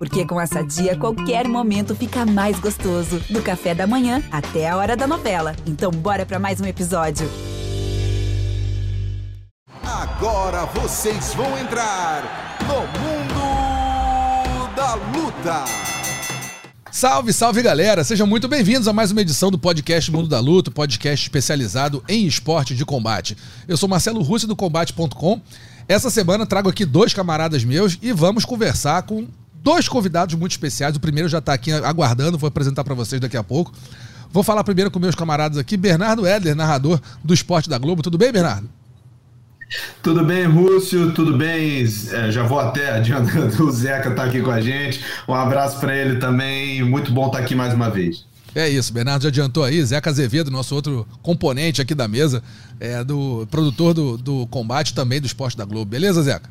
Porque com essa dia, qualquer momento fica mais gostoso. Do café da manhã até a hora da novela. Então, bora para mais um episódio. Agora vocês vão entrar no Mundo da Luta. Salve, salve galera! Sejam muito bem-vindos a mais uma edição do podcast Mundo da Luta, podcast especializado em esporte de combate. Eu sou Marcelo Russo do Combate.com. Essa semana trago aqui dois camaradas meus e vamos conversar com dois convidados muito especiais. O primeiro já está aqui aguardando, vou apresentar para vocês daqui a pouco. Vou falar primeiro com meus camaradas aqui, Bernardo Edler, narrador do Esporte da Globo. Tudo bem, Bernardo? Tudo bem, Rússio? Tudo bem? É, já vou até adiantando, o Zeca está aqui com a gente. Um abraço para ele também. Muito bom estar tá aqui mais uma vez. É isso, Bernardo já adiantou aí, Zeca Azevedo, nosso outro componente aqui da mesa, é do produtor do, do combate também do Esporte da Globo. Beleza, Zeca?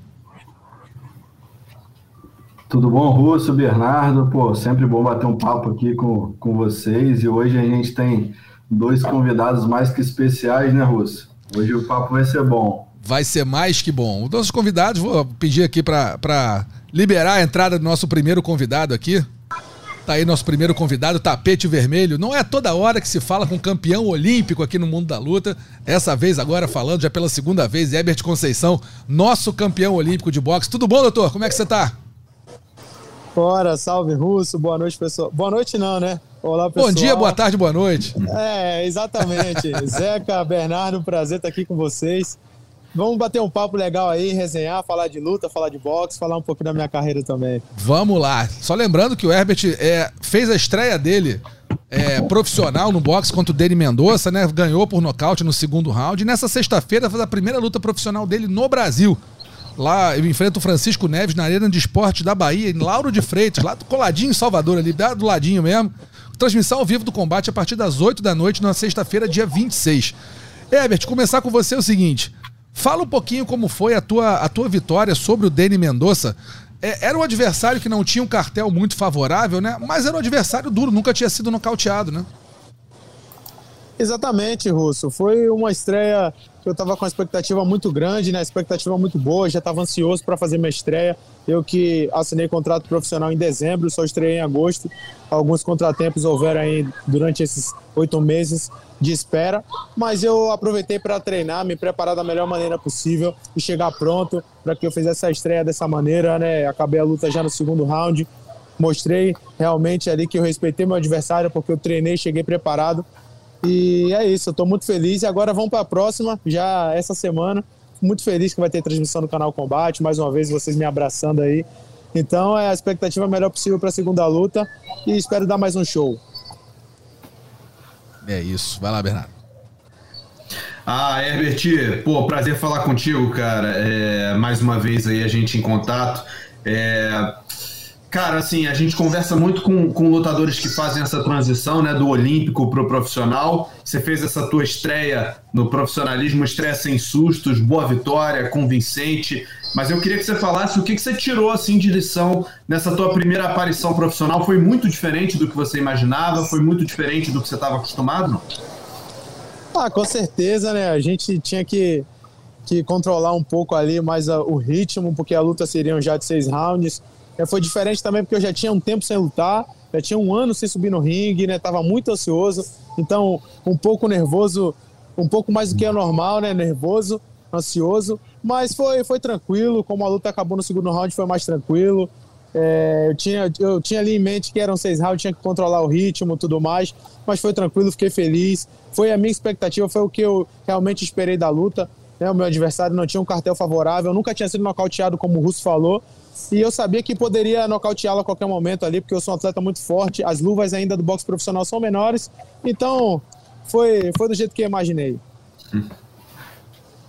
Tudo bom, Russo, Bernardo? Pô, sempre bom bater um papo aqui com, com vocês. E hoje a gente tem dois convidados mais que especiais, né, Russo? Hoje o papo vai ser bom. Vai ser mais que bom. Os nossos convidados, vou pedir aqui para liberar a entrada do nosso primeiro convidado aqui. Tá aí nosso primeiro convidado, tapete vermelho. Não é toda hora que se fala com campeão olímpico aqui no mundo da luta. Essa vez agora falando já pela segunda vez, Herbert Conceição, nosso campeão olímpico de boxe. Tudo bom, doutor? Como é que você tá? Bora, salve Russo, boa noite, pessoal. Boa noite, não, né? Olá, pessoal. Bom dia, boa tarde, boa noite. É, exatamente. Zeca, Bernardo, prazer estar aqui com vocês. Vamos bater um papo legal aí, resenhar, falar de luta, falar de boxe, falar um pouquinho da minha carreira também. Vamos lá. Só lembrando que o Herbert é, fez a estreia dele é, profissional no boxe contra o Dani Mendonça, né? Ganhou por nocaute no segundo round. E nessa sexta-feira fez a primeira luta profissional dele no Brasil. Lá eu enfrento o Francisco Neves na Arena de Esporte da Bahia, em Lauro de Freitas, lá do coladinho em Salvador, ali do ladinho mesmo. Transmissão ao vivo do combate a partir das 8 da noite, na sexta-feira, dia 26. Herbert, começar com você é o seguinte. Fala um pouquinho como foi a tua, a tua vitória sobre o Dani Mendonça. É, era um adversário que não tinha um cartel muito favorável, né? Mas era um adversário duro, nunca tinha sido nocauteado, né? Exatamente, Russo. Foi uma estreia eu estava com uma expectativa muito grande, né? Expectativa muito boa, já estava ansioso para fazer minha estreia. Eu que assinei contrato profissional em dezembro, só estreiei em agosto. Alguns contratempos houveram aí durante esses oito meses de espera, mas eu aproveitei para treinar, me preparar da melhor maneira possível e chegar pronto para que eu fizesse a estreia dessa maneira, né? Acabei a luta já no segundo round, mostrei realmente ali que eu respeitei meu adversário porque eu treinei, cheguei preparado e é isso, eu estou muito feliz. E agora vamos para a próxima, já essa semana. Muito feliz que vai ter transmissão no canal Combate. Mais uma vez, vocês me abraçando aí. Então, é a expectativa melhor possível para a segunda luta. E espero dar mais um show. É isso. Vai lá, Bernardo. Ah, Herbert, pô, prazer falar contigo, cara. É, mais uma vez aí a gente em contato. É, Cara, assim, a gente conversa muito com, com lutadores que fazem essa transição, né, do olímpico pro profissional. Você fez essa tua estreia no profissionalismo, estreia sem sustos, boa vitória, convincente. Mas eu queria que você falasse o que, que você tirou, assim, de lição nessa tua primeira aparição profissional. Foi muito diferente do que você imaginava? Foi muito diferente do que você estava acostumado? Ah, com certeza, né? A gente tinha que, que controlar um pouco ali mais a, o ritmo, porque a luta seria já de seis rounds é, foi diferente também porque eu já tinha um tempo sem lutar, já tinha um ano sem subir no ringue, né? Tava muito ansioso, então um pouco nervoso, um pouco mais do que é normal, né? Nervoso, ansioso, mas foi, foi tranquilo. Como a luta acabou no segundo round, foi mais tranquilo. É, eu, tinha, eu tinha ali em mente que eram seis rounds, tinha que controlar o ritmo tudo mais, mas foi tranquilo, fiquei feliz. Foi a minha expectativa, foi o que eu realmente esperei da luta. Né? O meu adversário não tinha um cartel favorável, nunca tinha sido nocauteado, como o Russo falou. E eu sabia que poderia nocauteá-lo a qualquer momento ali, porque eu sou um atleta muito forte, as luvas ainda do boxe profissional são menores. Então, foi, foi do jeito que eu imaginei.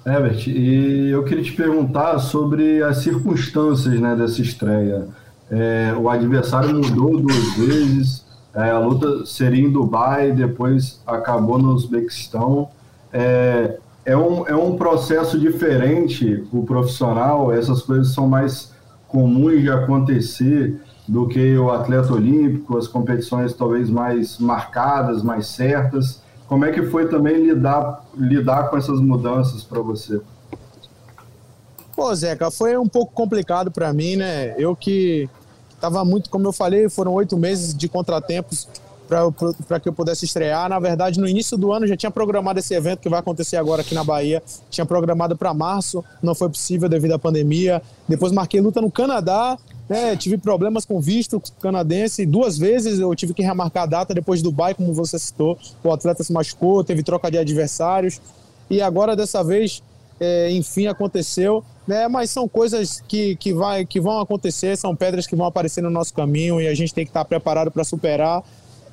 Herbert, e eu queria te perguntar sobre as circunstâncias né, dessa estreia. É, o adversário mudou duas vezes, é, a luta seria em Dubai, depois acabou no Uzbequistão. É, é, um, é um processo diferente o profissional, essas coisas são mais comuns de acontecer do que o atleta olímpico, as competições talvez mais marcadas, mais certas. Como é que foi também lidar, lidar com essas mudanças para você? Pô, Zeca, foi um pouco complicado para mim, né? Eu que Tava muito, como eu falei, foram oito meses de contratempos para que eu pudesse estrear. Na verdade, no início do ano já tinha programado esse evento que vai acontecer agora aqui na Bahia. Tinha programado para março, não foi possível devido à pandemia. Depois marquei luta no Canadá, né, tive problemas com visto canadense. Duas vezes eu tive que remarcar a data depois de Dubai, como você citou. O atleta se machucou, teve troca de adversários. E agora, dessa vez, é, enfim, aconteceu. Né, mas são coisas que, que, vai, que vão acontecer, são pedras que vão aparecer no nosso caminho e a gente tem que estar preparado para superar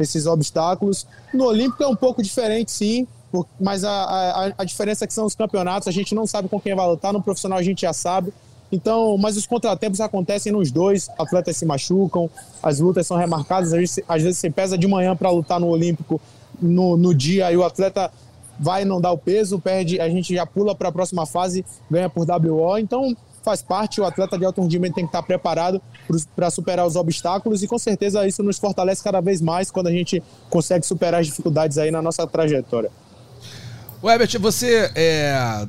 esses obstáculos. No Olímpico é um pouco diferente, sim, mas a, a, a diferença é que são os campeonatos, a gente não sabe com quem vai lutar, no profissional a gente já sabe. Então, mas os contratempos acontecem nos dois, atletas se machucam, as lutas são remarcadas, às vezes, às vezes você pesa de manhã para lutar no Olímpico no, no dia e o atleta vai não dar o peso, perde, a gente já pula para a próxima fase, ganha por WO. Então, faz parte, o atleta de alto rendimento tem que estar preparado para superar os obstáculos e com certeza isso nos fortalece cada vez mais quando a gente consegue superar as dificuldades aí na nossa trajetória. O Herbert, você é,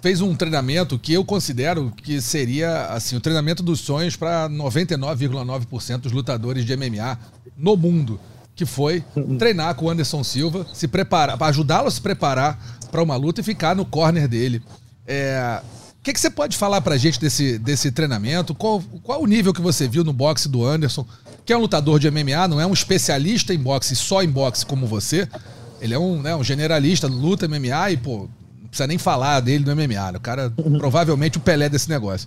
fez um treinamento que eu considero que seria assim o treinamento dos sonhos para 99,9% dos lutadores de MMA no mundo, que foi treinar com o Anderson Silva, se preparar, para ajudá-lo a se preparar para uma luta e ficar no corner dele. É, o que, que, você pode falar pra gente desse, desse treinamento? Qual, qual o nível que você viu no boxe do Anderson? Que é um lutador de MMA, não é um especialista em boxe, só em boxe como você. Ele é um, né, um generalista, luta MMA e, pô, não precisa nem falar dele no MMA. Né? O cara, provavelmente, o Pelé desse negócio.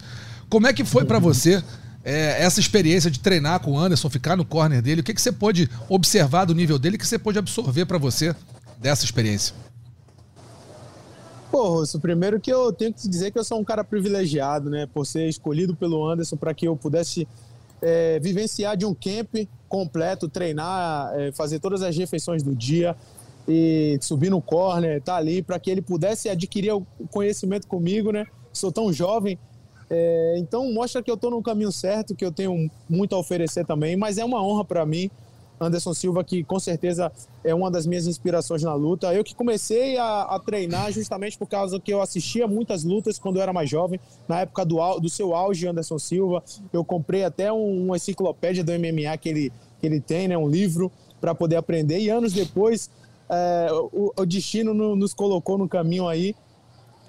Como é que foi para você é, essa experiência de treinar com o Anderson, ficar no corner dele? O que, que você pôde observar do nível dele que você pôde absorver para você dessa experiência? Pô, Russo, primeiro que eu tenho que te dizer que eu sou um cara privilegiado, né? Por ser escolhido pelo Anderson para que eu pudesse é, vivenciar de um camp completo, treinar, é, fazer todas as refeições do dia e subir no corner, tá ali, para que ele pudesse adquirir o conhecimento comigo, né? Sou tão jovem. É, então mostra que eu estou no caminho certo, que eu tenho muito a oferecer também, mas é uma honra para mim Anderson Silva, que com certeza é uma das minhas inspirações na luta. Eu que comecei a, a, treinar justamente por causa que eu assistia muitas lutas quando eu era mais jovem, na época do, do seu auge, Anderson Silva. Eu comprei até um, uma enciclopédia do MMA que ele, que ele tem, né, um livro para poder aprender. E anos depois, é, o, o, destino no, nos colocou no caminho aí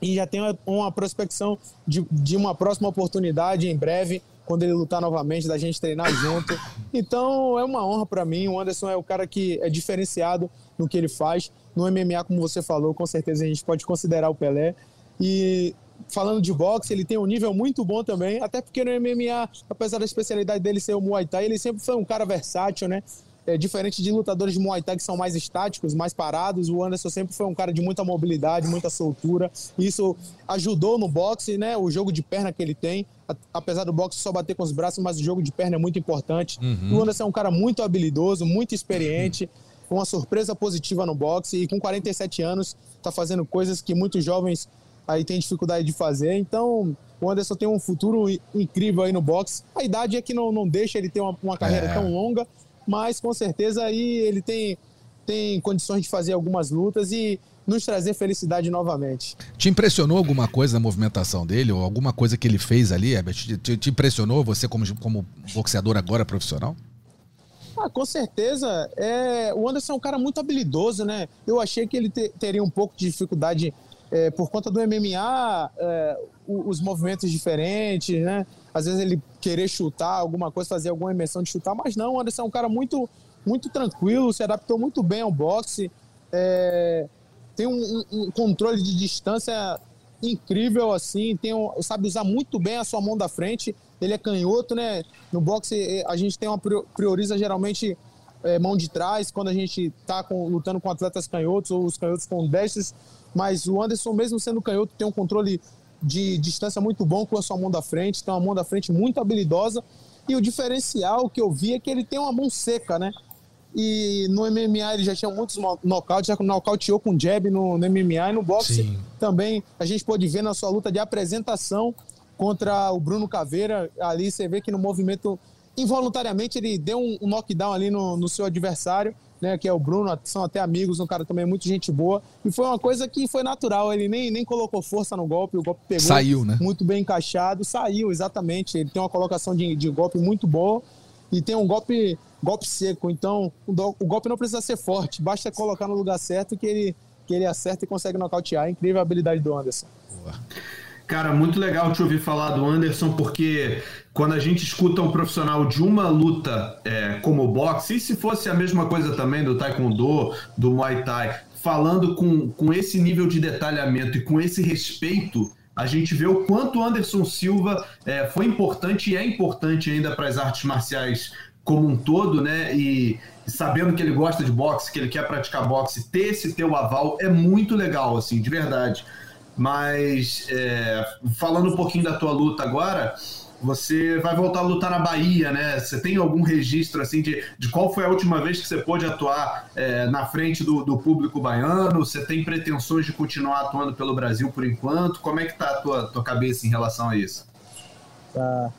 e já tem uma, uma prospecção de, de uma próxima oportunidade em breve quando ele lutar novamente, da gente treinar junto. Então é uma honra para mim. O Anderson é o cara que é diferenciado no que ele faz. No MMA, como você falou, com certeza a gente pode considerar o Pelé. E falando de boxe, ele tem um nível muito bom também, até porque no MMA, apesar da especialidade dele ser o Muay Thai, ele sempre foi um cara versátil, né? É, diferente de lutadores de Muay Thai que são mais estáticos, mais parados, o Anderson sempre foi um cara de muita mobilidade, muita soltura. Isso ajudou no boxe, né? O jogo de perna que ele tem. Apesar do boxe só bater com os braços, mas o jogo de perna é muito importante. Uhum. O Anderson é um cara muito habilidoso, muito experiente, com uma surpresa positiva no boxe e com 47 anos está fazendo coisas que muitos jovens aí têm dificuldade de fazer. Então, o Anderson tem um futuro incrível aí no boxe. A idade é que não, não deixa ele ter uma, uma carreira é. tão longa, mas com certeza aí ele tem, tem condições de fazer algumas lutas e nos trazer felicidade novamente. Te impressionou alguma coisa na movimentação dele, ou alguma coisa que ele fez ali, Herbert? Te, te, impressionou você como, como boxeador agora profissional? Ah, com certeza. É, o Anderson é um cara muito habilidoso, né? Eu achei que ele te, teria um pouco de dificuldade é, por conta do MMA, é, os movimentos diferentes, né? Às vezes ele querer chutar alguma coisa, fazer alguma imersão de chutar, mas não, o Anderson é um cara muito, muito tranquilo, se adaptou muito bem ao boxe, é, tem um, um, controle de distância incrível, assim, tem um, sabe usar muito bem a sua mão da frente, ele é canhoto, né? No boxe é, a gente tem uma prioriza geralmente é, mão de trás, quando a gente tá com, lutando com atletas canhotos ou os canhotos com destros, mas o Anderson, mesmo sendo canhoto, tem um controle de distância muito bom com a sua mão da frente, tem uma mão da frente muito habilidosa. E o diferencial que eu vi é que ele tem uma mão seca, né? E no MMA ele já tinha muitos nocautes, já nocauteou com jab no, no MMA e no boxe Sim. também. A gente pôde ver na sua luta de apresentação contra o Bruno Caveira. Ali você vê que no movimento, involuntariamente, ele deu um, um knockdown ali no, no seu adversário né, que é o Bruno, são até amigos, um cara também muito gente boa. E foi uma coisa que foi natural, ele nem, nem colocou força no golpe, o golpe pegou saiu, né? muito bem encaixado, saiu, exatamente. Ele tem uma colocação de, de golpe muito boa. e tem um golpe, golpe seco. Então, o, do, o golpe não precisa ser forte, basta colocar no lugar certo que ele, que ele acerta e consegue nocautear. Incrível a habilidade do Anderson. Boa. Cara, muito legal te ouvir falar do Anderson, porque quando a gente escuta um profissional de uma luta é, como o boxe, e se fosse a mesma coisa também do taekwondo, do muay thai, falando com, com esse nível de detalhamento e com esse respeito, a gente vê o quanto o Anderson Silva é, foi importante e é importante ainda para as artes marciais como um todo, né? E, e sabendo que ele gosta de boxe, que ele quer praticar boxe, ter esse teu aval é muito legal, assim, de verdade. Mas é, falando um pouquinho da tua luta agora, você vai voltar a lutar na Bahia, né? Você tem algum registro assim de, de qual foi a última vez que você pôde atuar é, na frente do, do, público baiano? Você tem pretensões de continuar atuando pelo Brasil por enquanto? Como é que tá a tua, tua cabeça em relação a isso? Tá.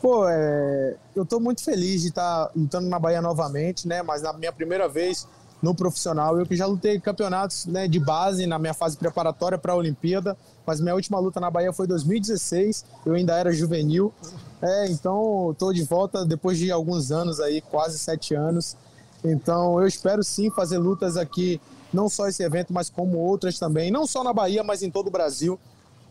Pô, é, eu estou muito feliz de estar tá lutando na Bahia novamente, né? Mas na minha primeira vez no profissional. Eu que já lutei campeonatos né, de base na minha fase preparatória para a Olimpíada, mas minha última luta na Bahia foi em 2016, eu ainda era juvenil. É, então estou de volta depois de alguns anos aí, quase sete anos. Então eu espero sim fazer lutas aqui, não só esse evento, mas como outras também, não só na Bahia, mas em todo o Brasil,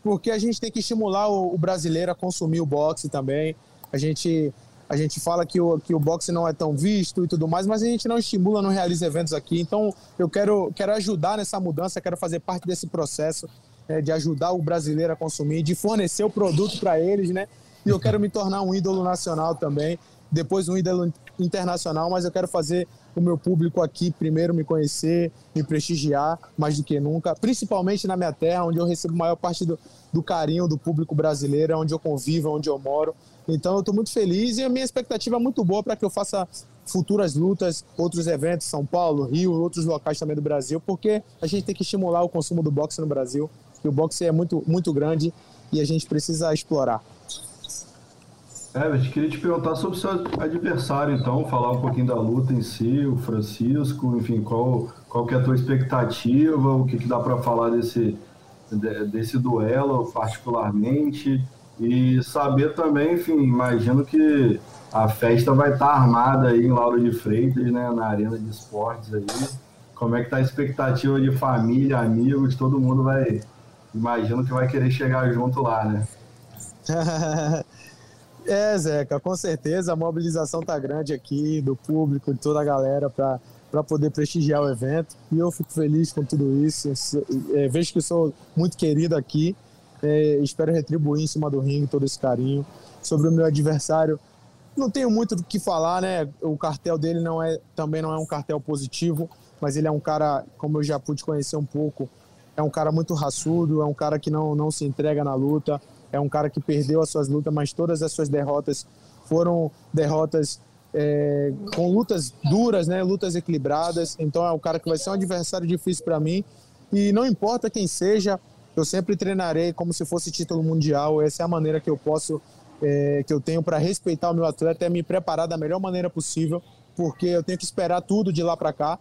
porque a gente tem que estimular o, o brasileiro a consumir o boxe também. A gente a gente fala que o, que o boxe não é tão visto e tudo mais, mas a gente não estimula, não realiza eventos aqui. Então, eu quero, quero ajudar nessa mudança, quero fazer parte desse processo é, de ajudar o brasileiro a consumir, de fornecer o produto para eles, né? E eu quero me tornar um ídolo nacional também, depois um ídolo internacional, mas eu quero fazer o meu público aqui primeiro me conhecer, me prestigiar mais do que nunca, principalmente na minha terra, onde eu recebo maior parte do, do carinho do público brasileiro, onde eu convivo, onde eu moro. Então eu estou muito feliz e a minha expectativa é muito boa para que eu faça futuras lutas, outros eventos, São Paulo, Rio, outros locais também do Brasil, porque a gente tem que estimular o consumo do boxe no Brasil, que o boxe é muito, muito grande e a gente precisa explorar. Herbert, queria te perguntar sobre o seu adversário, então, falar um pouquinho da luta em si, o Francisco, enfim, qual, qual que é a tua expectativa, o que, que dá para falar desse, desse duelo particularmente, e saber também, enfim, imagino que a festa vai estar tá armada aí em Lauro de Freitas, né, na arena de esportes aí. Como é que tá a expectativa de família, amigos, todo mundo vai, imagino que vai querer chegar junto lá, né? é, Zeca, com certeza a mobilização tá grande aqui do público, de toda a galera para para poder prestigiar o evento. E eu fico feliz com tudo isso. É, vejo que sou muito querido aqui é, espero retribuir em cima do ringue todo esse carinho. Sobre o meu adversário, não tenho muito do que falar, né? O cartel dele não é, também não é um cartel positivo, mas ele é um cara, como eu já pude conhecer um pouco, é um cara muito raçudo, é um cara que não, não se entrega na luta, é um cara que perdeu as suas lutas, mas todas as suas derrotas foram derrotas é, com lutas duras, né? Lutas equilibradas. Então é um cara que vai ser um adversário difícil para mim. E não importa quem seja, eu sempre treinarei como se fosse título mundial. Essa é a maneira que eu posso, é, que eu tenho para respeitar o meu atleta, é me preparar da melhor maneira possível, porque eu tenho que esperar tudo de lá para cá.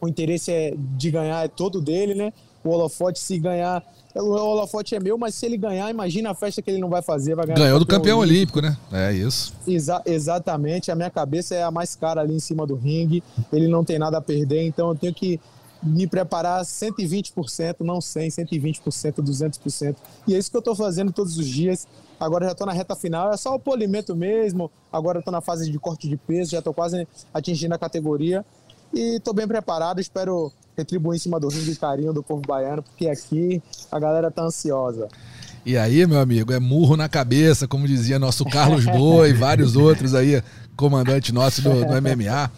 O interesse é de ganhar é todo dele, né? O holofote, se ganhar, o holofote é meu, mas se ele ganhar, imagina a festa que ele não vai fazer. Vai Ganhou do campeão olímpico, olímpico, né? É isso. Exa exatamente. A minha cabeça é a mais cara ali em cima do ringue. Ele não tem nada a perder, então eu tenho que me preparar 120%, não 100%, 120%, 200%. E é isso que eu estou fazendo todos os dias. Agora já estou na reta final, é só o polimento mesmo. Agora estou na fase de corte de peso, já estou quase atingindo a categoria. E estou bem preparado, espero retribuir em cima do rio de carinho do povo baiano, porque aqui a galera tá ansiosa. E aí, meu amigo, é murro na cabeça, como dizia nosso Carlos Boi e vários outros aí, comandante nosso do, do MMA.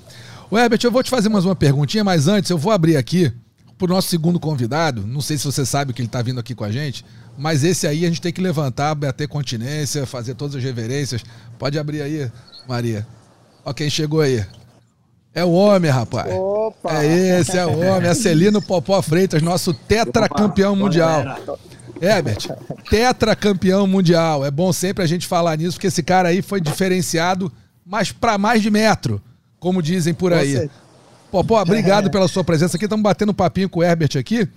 O Herbert, eu vou te fazer mais uma perguntinha, mas antes eu vou abrir aqui para o nosso segundo convidado. Não sei se você sabe que ele está vindo aqui com a gente, mas esse aí a gente tem que levantar, bater continência, fazer todas as reverências. Pode abrir aí, Maria. Ó quem chegou aí. É o homem, rapaz. Opa. É esse, é o homem. É Celino Popó Freitas, nosso tetracampeão mundial. Herbert, tetracampeão mundial. É bom sempre a gente falar nisso, porque esse cara aí foi diferenciado, mas para mais de metro como dizem por aí. Popó, obrigado pela sua presença aqui. Estamos batendo um papinho com o Herbert aqui.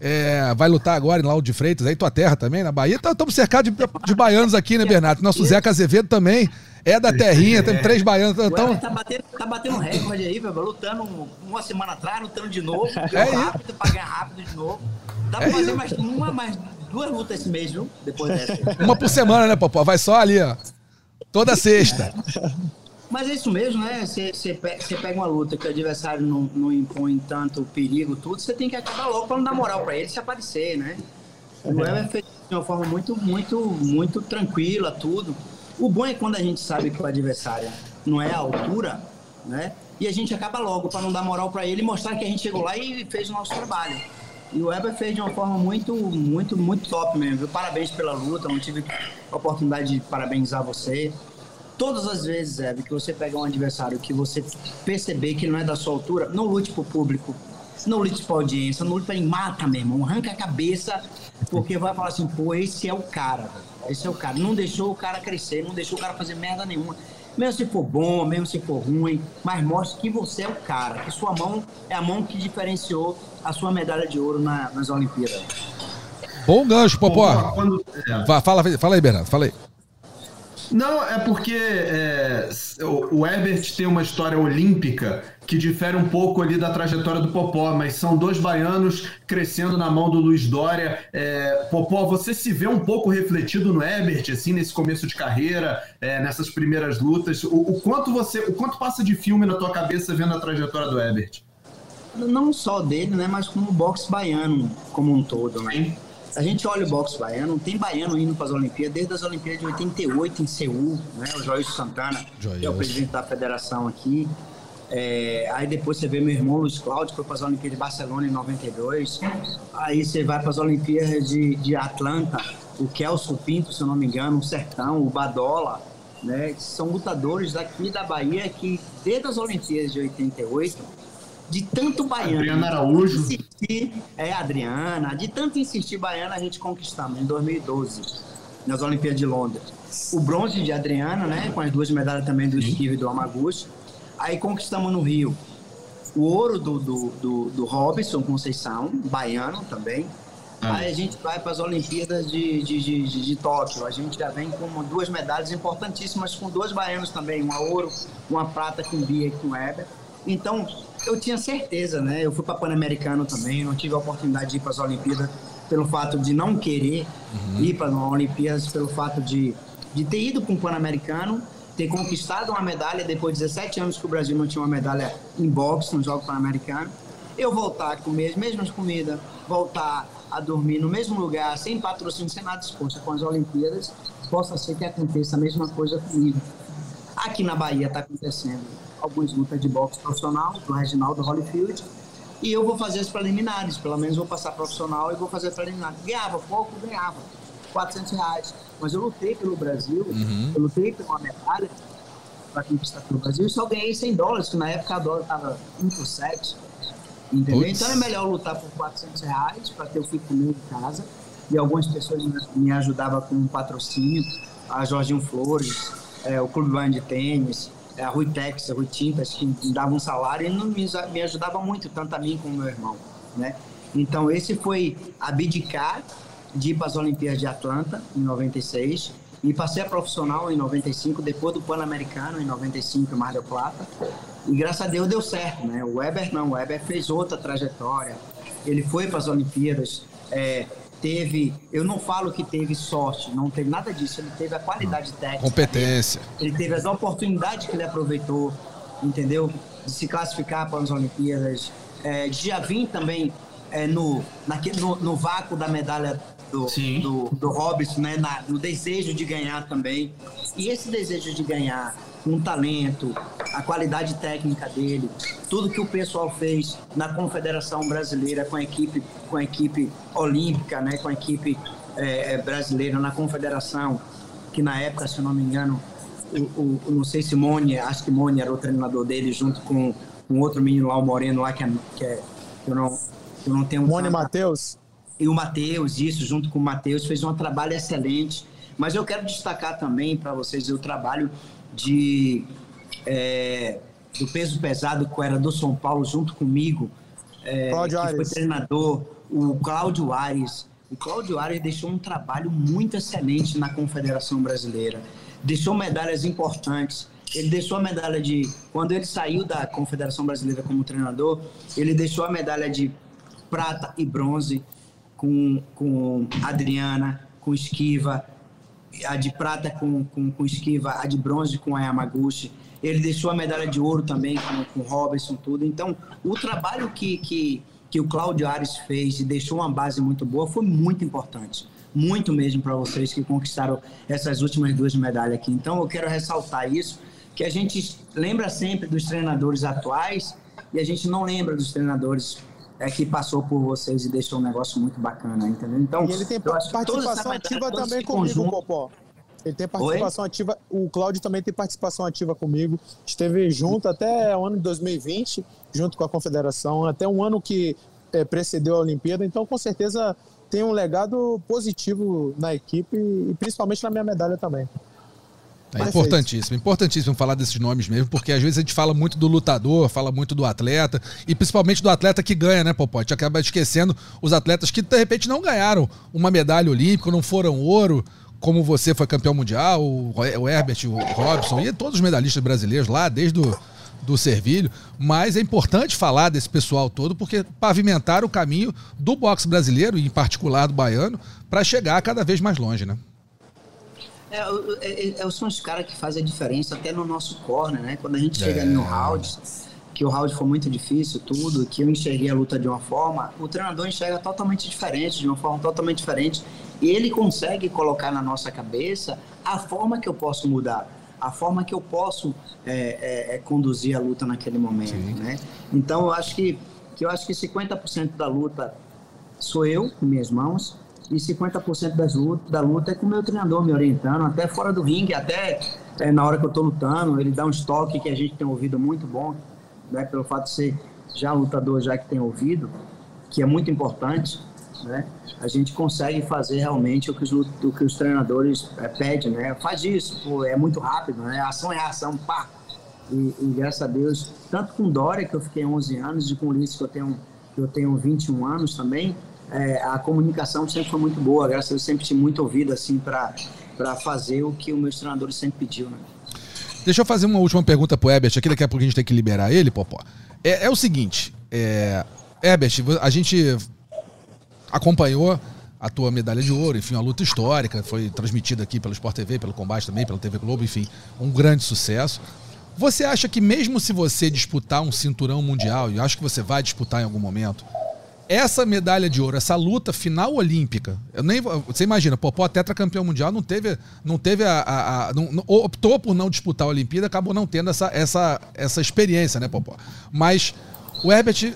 É, vai lutar agora em Lauro de Freitas, aí tua terra também, na Bahia. Estamos tá, cercados de, de, baianos aqui, né, Bernardo? Nosso Zeca Azevedo também é da terrinha, tem três baianos. Então... Tá, batendo, tá batendo recorde aí, velho, lutando uma semana atrás, lutando de novo, é rápido, pra ganhar rápido de novo. Dá pra é fazer mais uma, mais duas lutas esse mês, viu? Depois dessa. Uma por semana, né, Popó? Vai só ali, ó. Toda sexta. Mas é isso mesmo, né? Você pega uma luta que o adversário não, não impõe tanto perigo, tudo, você tem que acabar logo para não dar moral para ele se aparecer, né? O Weber é feito de uma forma muito, muito, muito tranquila, tudo. O bom é quando a gente sabe que o adversário não é a altura, né? E a gente acaba logo para não dar moral para ele e mostrar que a gente chegou lá e fez o nosso trabalho. E o Weber fez de uma forma muito, muito, muito top mesmo. Parabéns pela luta, não tive a oportunidade de parabenizar você todas as vezes, Eve, que você pegar um adversário que você perceber que não é da sua altura, não lute pro público, não lute pra audiência, não lute pra ele, mata, meu irmão, arranca a cabeça, porque vai falar assim, pô, esse é o cara, esse é o cara. Não deixou o cara crescer, não deixou o cara fazer merda nenhuma. Mesmo se for bom, mesmo se for ruim, mas mostre que você é o cara, que sua mão é a mão que diferenciou a sua medalha de ouro na, nas Olimpíadas. Bom gancho, Popó. Quando... Fala, fala aí, Bernardo, fala aí. Não, é porque é, o Herbert tem uma história olímpica que difere um pouco ali da trajetória do Popó, mas são dois baianos crescendo na mão do Luiz Dória. É, Popó, você se vê um pouco refletido no Herbert, assim, nesse começo de carreira, é, nessas primeiras lutas. O, o, quanto você, o quanto passa de filme na tua cabeça vendo a trajetória do Herbert? Não só dele, né, mas como o boxe baiano como um todo, né? A gente olha o boxe baiano, tem baiano indo para as Olimpíadas, desde as Olimpíadas de 88 em Seul, né? O Joyce Santana, Joyce. que é o presidente da federação aqui. É, aí depois você vê meu irmão Luiz Cláudio, que foi para as Olimpíadas de Barcelona em 92. Aí você vai para as Olimpíadas de, de Atlanta, o Kelso Pinto, se eu não me engano, o Sertão, o Badola, né? São lutadores daqui da Bahia que, desde as Olimpíadas de 88, de tanto baiano. Adriana Araújo. Insistir, é, Adriana. De tanto insistir baiana, a gente conquistamos em 2012, nas Olimpíadas de Londres. O bronze de Adriana, né? Com as duas medalhas também do Steve e do Amaguchi. Aí conquistamos no Rio o ouro do, do, do, do Robson Conceição, baiano também. Ah. Aí a gente vai para as Olimpíadas de, de, de, de, de Tóquio. A gente já vem com duas medalhas importantíssimas, com dois baianos também, uma ouro, uma prata com Bia e com Weber. Então, eu tinha certeza, né? Eu fui para Pan-Americano também, não tive a oportunidade de ir para as Olimpíadas pelo fato de não querer uhum. ir para as Olimpíadas, pelo fato de, de ter ido para um Pan-Americano, ter conquistado uma medalha depois de 17 anos que o Brasil não tinha uma medalha em boxe no Jogo Pan-Americano. Eu voltar a comer as mesmas comidas, voltar a dormir no mesmo lugar, sem patrocínio, sem nada disposto com as Olimpíadas, possa ser que aconteça a mesma coisa comigo. Aqui na Bahia está acontecendo algumas lutas de boxe profissional, do Reginaldo Holyfield, e eu vou fazer as preliminares, pelo menos vou passar profissional e vou fazer preliminares. Ganhava pouco, ganhava, 400 reais. Mas eu lutei pelo Brasil, uhum. eu lutei por uma medalha para conquistar pelo Brasil e só ganhei 100 dólares, que na época a dólar estava 1 por 7. Entendeu? Puts. Então é melhor lutar por 400 reais para ter o fui comer em casa. E algumas pessoas me ajudavam com um patrocínio, a Jorginho Flores, é, o Clube Band de Tênis, a Rui Tex, a Rui Tintas, que me dava um salário e não me, me ajudava muito, tanto a mim como meu irmão, né? Então, esse foi abdicar de ir para as Olimpíadas de Atlanta, em 96, e passei a profissional em 95, depois do Pan-Americano, em 95, em Mar del Plata. E graças a Deus deu certo, né? O Weber não, o Weber fez outra trajetória. Ele foi para as Olimpíadas, é, teve, eu não falo que teve sorte, não teve nada disso, ele teve a qualidade técnica. Competência. Ele, ele teve as oportunidades que ele aproveitou, entendeu? De se classificar para as Olimpíadas, é, de já vir também é, no, naquele, no, no vácuo da medalha do, do, do Robson, né? Na, no desejo de ganhar também. E esse desejo de ganhar um talento, a qualidade técnica dele, tudo que o pessoal fez na Confederação Brasileira com a equipe, com a equipe olímpica, né, com a equipe é, é brasileira na Confederação, que na época, se eu não me engano, o, o, não sei se Mone, acho que Mone era o treinador dele, junto com um outro menino lá, o Moreno lá, que, é, que, é, eu, não, eu não tenho... Mone Matheus? E o Matheus, isso, junto com o Matheus, fez um trabalho excelente. Mas eu quero destacar também para vocês o trabalho de, é, do peso pesado que era do São Paulo junto comigo, é, Cláudio que foi Ares. treinador, o Cláudio Ares. O Cláudio Ares deixou um trabalho muito excelente na Confederação Brasileira. Deixou medalhas importantes. Ele deixou a medalha de. Quando ele saiu da Confederação Brasileira como treinador, ele deixou a medalha de prata e bronze com, com Adriana, com Esquiva, a de prata com, com, com Esquiva, a de bronze com a Yamaguchi. Ele deixou a medalha de ouro também com, com Robinson, tudo. Então, o trabalho que, que, que o Cláudio Ares fez e deixou uma base muito boa foi muito importante. Muito mesmo para vocês que conquistaram essas últimas duas medalhas aqui. Então, eu quero ressaltar isso, que a gente lembra sempre dos treinadores atuais e a gente não lembra dos treinadores é, que passou por vocês e deixou um negócio muito bacana, entendeu? Então, E ele tem participação ativa também comigo, conjunto- Popó. Ele tem participação ativa. O Cláudio também tem participação ativa comigo. Esteve junto até o ano de 2020, junto com a Confederação, até um ano que eh, precedeu a Olimpíada. Então, com certeza, tem um legado positivo na equipe e principalmente na minha medalha também. É importantíssimo, importantíssimo falar desses nomes mesmo, porque às vezes a gente fala muito do lutador, fala muito do atleta, e principalmente do atleta que ganha, né, Popó? A gente acaba esquecendo os atletas que de repente não ganharam uma medalha olímpica, não foram ouro, como você foi campeão mundial, o o Herbert, o Robson, e todos os medalhistas brasileiros lá, desde o do Servilho, mas é importante falar desse pessoal todo, porque pavimentaram o caminho do boxe brasileiro, e em particular do baiano, para chegar cada vez mais longe, né? É, o- é, é, são os caras que fazem a diferença até no nosso corner, né? Quando a gente chega É. no round, que o round foi muito difícil, tudo, que eu enxerguei a luta de uma forma, o treinador enxerga totalmente diferente, de uma forma totalmente diferente. E ele consegue colocar na nossa cabeça a forma que eu posso mudar, a forma que eu posso é, é, é, conduzir a luta naquele momento, né? Então eu acho que, que eu acho que 50% da luta sou eu com minhas mãos e 50% das da luta é com o meu treinador me orientando, até fora do ringue, até é, na hora que eu tô lutando, ele dá um estoque que a gente tem ouvido muito bom, né, pelo fato de ser já lutador já que tem ouvido, que é muito importante, né? A gente consegue fazer realmente o que os, o que os treinadores é, pedem, né? Faz isso, pô, é muito rápido, né? Ação é ação, pá! E, e graças a Deus, tanto com Dória, que eu fiquei 11 anos, e com Ulisses, que eu tenho, que eu tenho 21 anos também, é, a comunicação sempre foi muito boa. Graças a Deus, sempre tive muito ouvido, assim, para fazer o que os meus treinadores sempre pediu, né? Deixa eu fazer uma última pergunta pro Herbert aqui, daqui a pouco a gente tem que liberar ele, Popó. É, é o seguinte, é, Herbert, a gente acompanhou a tua medalha de ouro, enfim, uma luta histórica, foi transmitida aqui pelo Sport TV, pelo Combate também, pela TV Globo, enfim, um grande sucesso. Você acha que mesmo se você disputar um cinturão mundial, e eu acho que você vai disputar em algum momento, essa medalha de ouro, essa luta final olímpica, eu nem você imagina, Popó tetracampeão mundial não teve, não teve a, a- a- não- optou por não disputar a Olimpíada, acabou não tendo essa, essa, essa experiência, né, Popó? Mas o Herbert,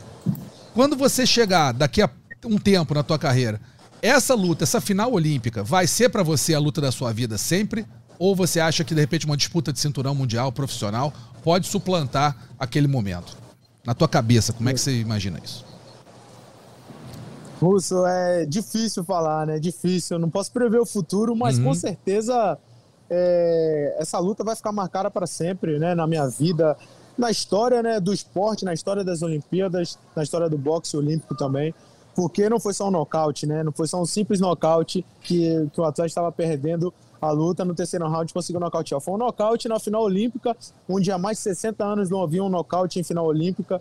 quando você chegar daqui a um tempo na tua carreira, essa luta, essa final olímpica, vai ser pra você a luta da sua vida sempre? Ou você acha que de repente uma disputa de cinturão mundial profissional pode suplantar aquele momento? Na tua cabeça, como é que você imagina isso? Russo, é difícil falar, né? Difícil. Eu não posso prever o futuro, mas Uhum. com certeza é, essa luta vai ficar marcada para sempre, né? Na minha vida, na história né, do esporte, na história das Olimpíadas, na história do boxe olímpico também. Porque não foi só um nocaute, né? Não foi só um simples nocaute que, que o atleta estava perdendo a luta no terceiro round e conseguiu nocautear. Foi um nocaute na final olímpica, onde há mais de 60 anos não havia um nocaute em final olímpica.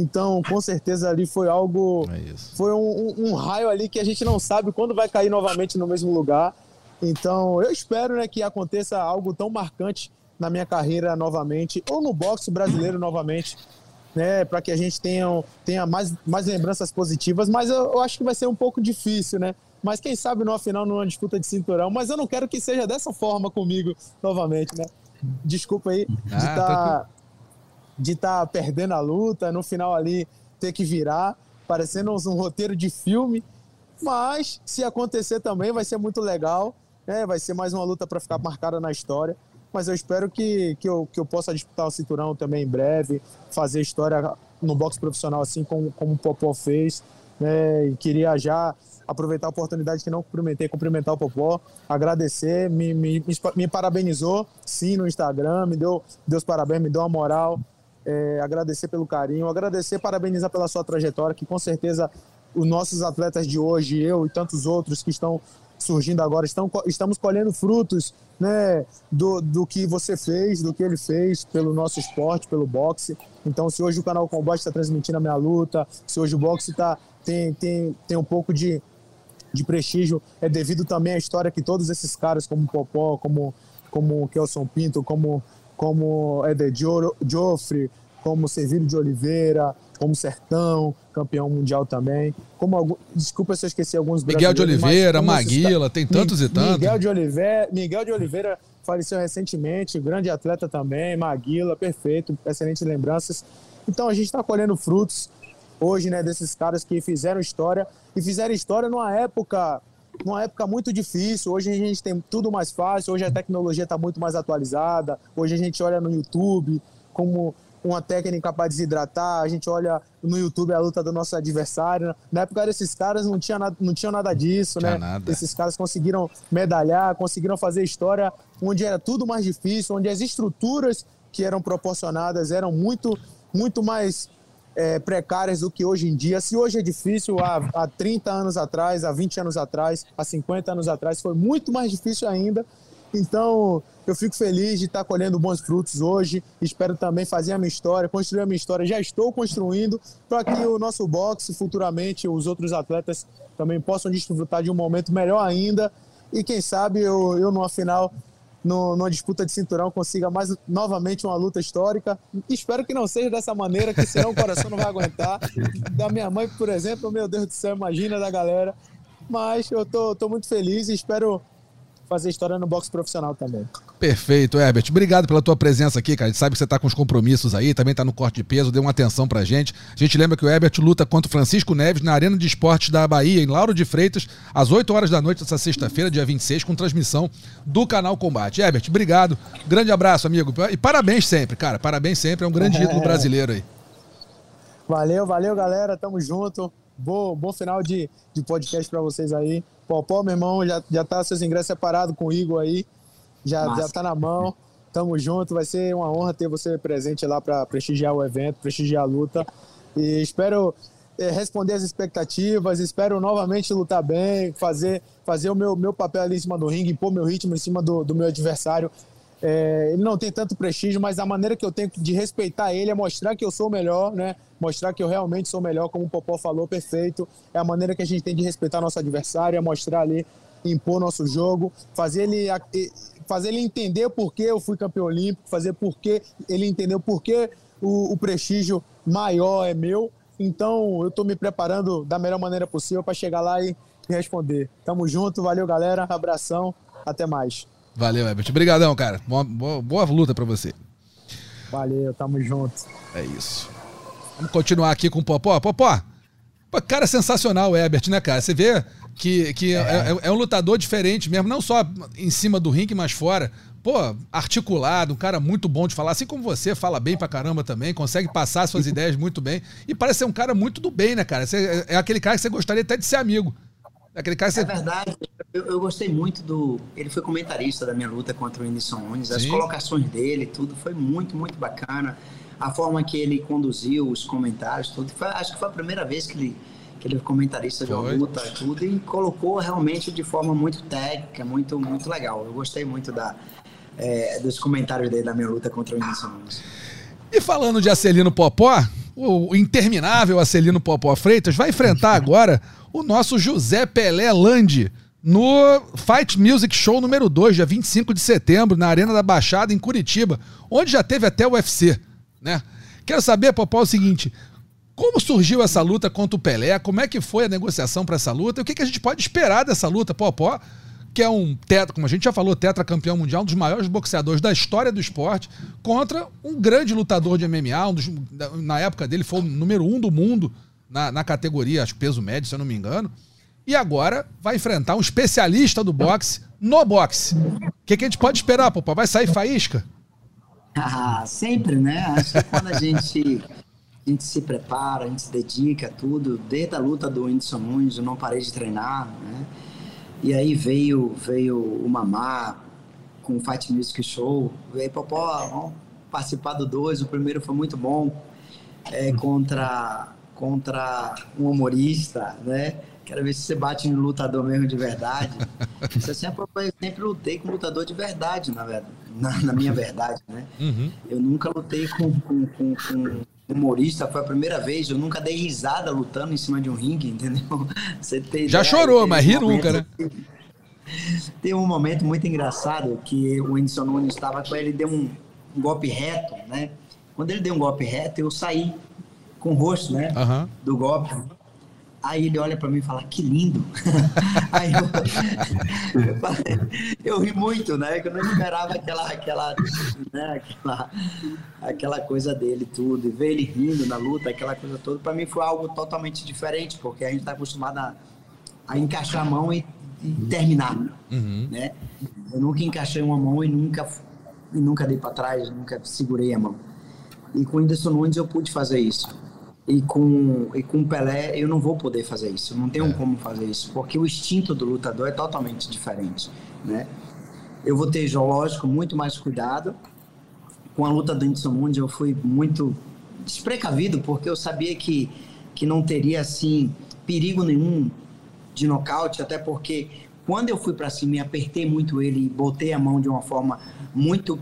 Então, com certeza ali foi algo É foi um, um- um raio ali que a gente não sabe quando vai cair novamente no mesmo lugar. Então, eu espero né, que aconteça algo tão marcante na minha carreira novamente, ou no boxe brasileiro novamente, né, para que a gente tenha, tenha mais, mais lembranças positivas. Mas eu, eu acho que vai ser um pouco difícil, né? Mas quem sabe numa final, numa disputa de cinturão. Mas eu não quero que seja dessa forma comigo novamente, né? Desculpa aí de Ah, estar tranquilo. De estar perdendo a luta, no final ali ter que virar, parecendo um roteiro de filme. Mas se acontecer também vai ser muito legal, né? Vai ser mais uma luta para ficar marcada na história. Mas eu espero que, que, eu, que eu possa disputar o cinturão também em breve, fazer história no boxe profissional assim como, como o Popó fez. Né? E queria já aproveitar a oportunidade que não cumprimentei, cumprimentar o Popó, agradecer, me, me, me parabenizou, sim, no Instagram, me deu, deu os parabéns, me deu uma moral. É, agradecer pelo carinho, agradecer, parabenizar pela sua trajetória, que com certeza os nossos atletas de hoje, eu e tantos outros que estão surgindo agora, estão, estamos colhendo frutos né, do, do que você fez, do que ele fez pelo nosso esporte, pelo boxe. Então, se hoje o canal Combate está transmitindo a minha luta, se hoje o boxe tá, tem, tem, tem um pouco de, de prestígio, é devido também à história que todos esses caras, como Popó, como, como Kelson Pinto, como, como Eder Joffre, como Sevilho de Oliveira, como Sertão, campeão mundial também. Como algum, desculpa se eu esqueci alguns Miguel de Oliveira, Maguila, tem tantos e tantos. Miguel de Oliveira, Miguel de Oliveira faleceu recentemente, grande atleta também, Maguila, perfeito, excelentes lembranças. Então a gente está colhendo frutos hoje, né, desses caras que fizeram história e fizeram história numa época numa época muito difícil. Hoje a gente tem tudo mais fácil, hoje a tecnologia está muito mais atualizada. Hoje a gente olha no YouTube como uma técnica para desidratar, a gente olha no YouTube a luta do nosso adversário. Na época desses caras não tinha nada, não tinha nada disso, tinha né? Nada. Esses caras conseguiram medalhar, conseguiram fazer história onde era tudo mais difícil, onde as estruturas que eram proporcionadas eram muito, muito mais é, precárias do que hoje em dia. Se hoje é difícil, há, há 30 anos atrás, há 20 anos atrás, há 50 anos atrás, foi muito mais difícil ainda. Então, eu fico feliz de estar colhendo bons frutos hoje. Espero também fazer a minha história, construir a minha história. Já estou construindo para que o nosso boxe, futuramente, os outros atletas também possam desfrutar de um momento melhor ainda. E quem sabe eu, eu numa final, no, numa disputa de cinturão, consiga mais novamente uma luta histórica. Espero que não seja dessa maneira, que senão o coração não vai aguentar. Da minha mãe, por exemplo, meu Deus do céu, imagina da galera. Mas eu tô, tô muito feliz e espero fazer história no boxe profissional também. Perfeito, Herbert. Obrigado pela tua presença aqui, cara. A gente sabe que você tá com os compromissos aí, também tá no corte de peso, deu uma atenção pra gente. A gente lembra que o Herbert luta contra o Francisco Neves na Arena de Esportes da Bahia, em Lauro de Freitas, às 8 horas da noite dessa sexta-feira, dia 26, com transmissão do canal Combate. Herbert, obrigado. Grande abraço, amigo. E parabéns sempre, cara. Parabéns sempre. É um grande ídolo brasileiro aí. Valeu, valeu, galera. Tamo junto. Bom, bom final de, de podcast para vocês aí. Popó, meu irmão, já, já tá seus ingressos separados com o Igor aí. Já, já tá na mão. Tamo junto. Vai ser uma honra ter você presente lá para prestigiar o evento, prestigiar a luta. E espero é, responder as expectativas. Espero novamente lutar bem, fazer, fazer o meu, meu papel ali em cima do ringue, pôr meu ritmo em cima do, do meu adversário. É, ele não tem tanto prestígio, mas a maneira que eu tenho de respeitar ele é mostrar que eu sou o melhor, né? Mostrar que eu realmente sou o melhor, como o Popó falou, perfeito. É a maneira que a gente tem de respeitar nosso adversário, é mostrar ali, impor nosso jogo, fazer ele, fazer ele entender por que eu fui campeão olímpico, fazer por que ele entendeu por que o, o prestígio maior é meu. Então, eu estou me preparando da melhor maneira possível para chegar lá e responder. Tamo junto, valeu galera, abração, até mais. Valeu, Herbert. Obrigadão, cara. Boa, boa, boa luta para você. Valeu, tamo junto. É isso. Vamos continuar aqui com o Popó. Popó, Pô, cara sensacional o Herbert, né, cara? Você vê que, que é. É, é, um lutador diferente mesmo, não só em cima do ringue, mas fora. Pô, articulado, um cara muito bom de falar, assim como você, fala bem pra caramba também, consegue passar suas ideias muito bem. E parece ser um cara muito do bem, né, cara? Você, é aquele cara que você gostaria até de ser amigo. Aquele cara É verdade. Eu, eu, gostei muito do. Ele foi comentarista da minha luta contra o Whindersson Nunes. As colocações dele, tudo foi muito, muito bacana. A forma que ele conduziu os comentários, tudo. Foi, acho que foi a primeira vez que ele, que ele foi comentarista de uma luta, tudo. E colocou realmente de forma muito técnica, muito, muito legal. Eu gostei muito da, é, dos comentários dele da minha luta contra o Whindersson Nunes. E falando de Acelino Popó, o interminável Acelino Popó Freitas vai enfrentar agora o nosso José Pelé Landi no Fight Music Show número 2, dia 25 de setembro, na Arena da Baixada, em Curitiba, onde já teve até o UFC, né? Quero saber, Popó, o seguinte, como surgiu essa luta contra o Pelé? Como é que foi a negociação para essa luta? E o que, que a gente pode esperar dessa luta, Popó? Que é um tetra, como a gente já falou, tetracampeão mundial, um dos maiores boxeadores da história do esporte, contra um grande lutador de MMA, um dos, na época dele foi o número um do mundo, na, na categoria, acho peso médio, se eu não me engano. E agora vai enfrentar um especialista do boxe no boxe. O que, que a gente pode esperar, Popó? Vai sair faísca? Ah, sempre, né? Acho que quando a gente, a gente se prepara, a gente se dedica a tudo, desde a luta do Whindersson Nunes, eu não parei de treinar, né? E aí veio, veio o Mamá com o Fight Music Show, veio Popó, vamos participar do dois. O primeiro foi muito bom é, contra contra um humorista, né? Quero ver se você bate em lutador mesmo de verdade. Você sempre, eu sempre lutei com lutador de verdade, na, verdade, na, na minha verdade, né? Uhum. Eu nunca lutei com, com, com, com humorista, foi a primeira vez. Eu nunca dei risada lutando em cima de um ringue, entendeu? Você tem Já ideia, chorou, mas ri nunca, né? Tem um momento muito engraçado que o Whindersson Nunes estava com ele, deu um, um golpe reto, né? Quando ele deu um golpe reto, eu saí com o rosto, né? Aham. Do golpe. Aí ele olha pra mim e fala, que lindo. Aí eu, eu, falei- eu ri muito, né? Que eu não esperava aquela, aquela, né? aquela, aquela coisa dele tudo. E ver ele rindo na luta, aquela coisa toda, pra mim foi algo totalmente diferente, porque a gente tá acostumado a, a encaixar a mão e, e terminar, Uhum. né? Eu nunca encaixei uma mão e nunca, e nunca dei pra trás, nunca segurei a mão. E com o Whindersson Nunes eu pude fazer isso. E com, e com Pelé eu não vou poder fazer isso. Não tenho como fazer isso. Porque o instinto do lutador é totalmente diferente. Né? Eu vou ter, lógico, muito mais cuidado. Com a luta do Whindersson Nunes eu fui muito desprecavido, porque eu sabia que, que não teria, assim, perigo nenhum de nocaute, até porque quando eu fui para cima e apertei muito ele e botei a mão de uma forma muito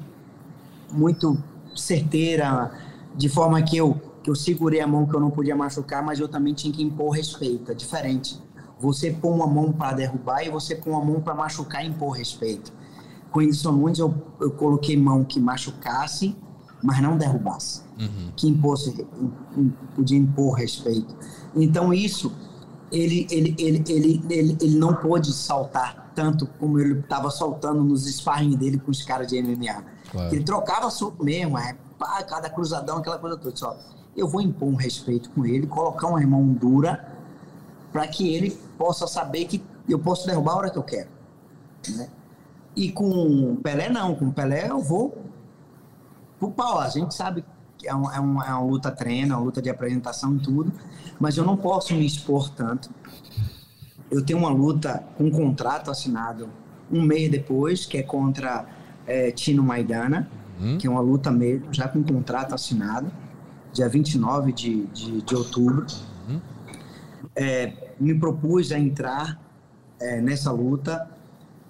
muito certeira, de forma que eu, que eu segurei a mão que eu não podia machucar, mas eu também tinha que impor respeito. É diferente. Você pôr uma mão para derrubar e você pôr uma mão para machucar e impor respeito. Com Whindersson Nunes, eu, eu coloquei mão que machucasse, mas não derrubasse. Que impôsse, im- podia impor respeito. Então, isso, ele, ele, ele, ele, ele, ele não pôde saltar tanto como ele estava saltando nos sparring dele com os caras de MMA. Claro. Ele trocava soco mesmo, é, pá, cada cruzadão, aquela coisa toda. Só, eu vou impor um respeito com ele, colocar uma mão dura para que ele possa saber que eu posso derrubar a hora que eu quero. Né? E com Pelé, não. Com Pelé, eu vou pro pau. A gente sabe que é, um- é uma, é uma luta treino, é uma luta de apresentação e tudo, mas eu não posso me expor tanto. Eu tenho uma luta com um contrato assinado um mês depois, que é contra eh, Tino Maidana, que é uma luta mesmo, já com contrato assinado, dia 29 de, de, de outubro. É, me propus a entrar é, nessa luta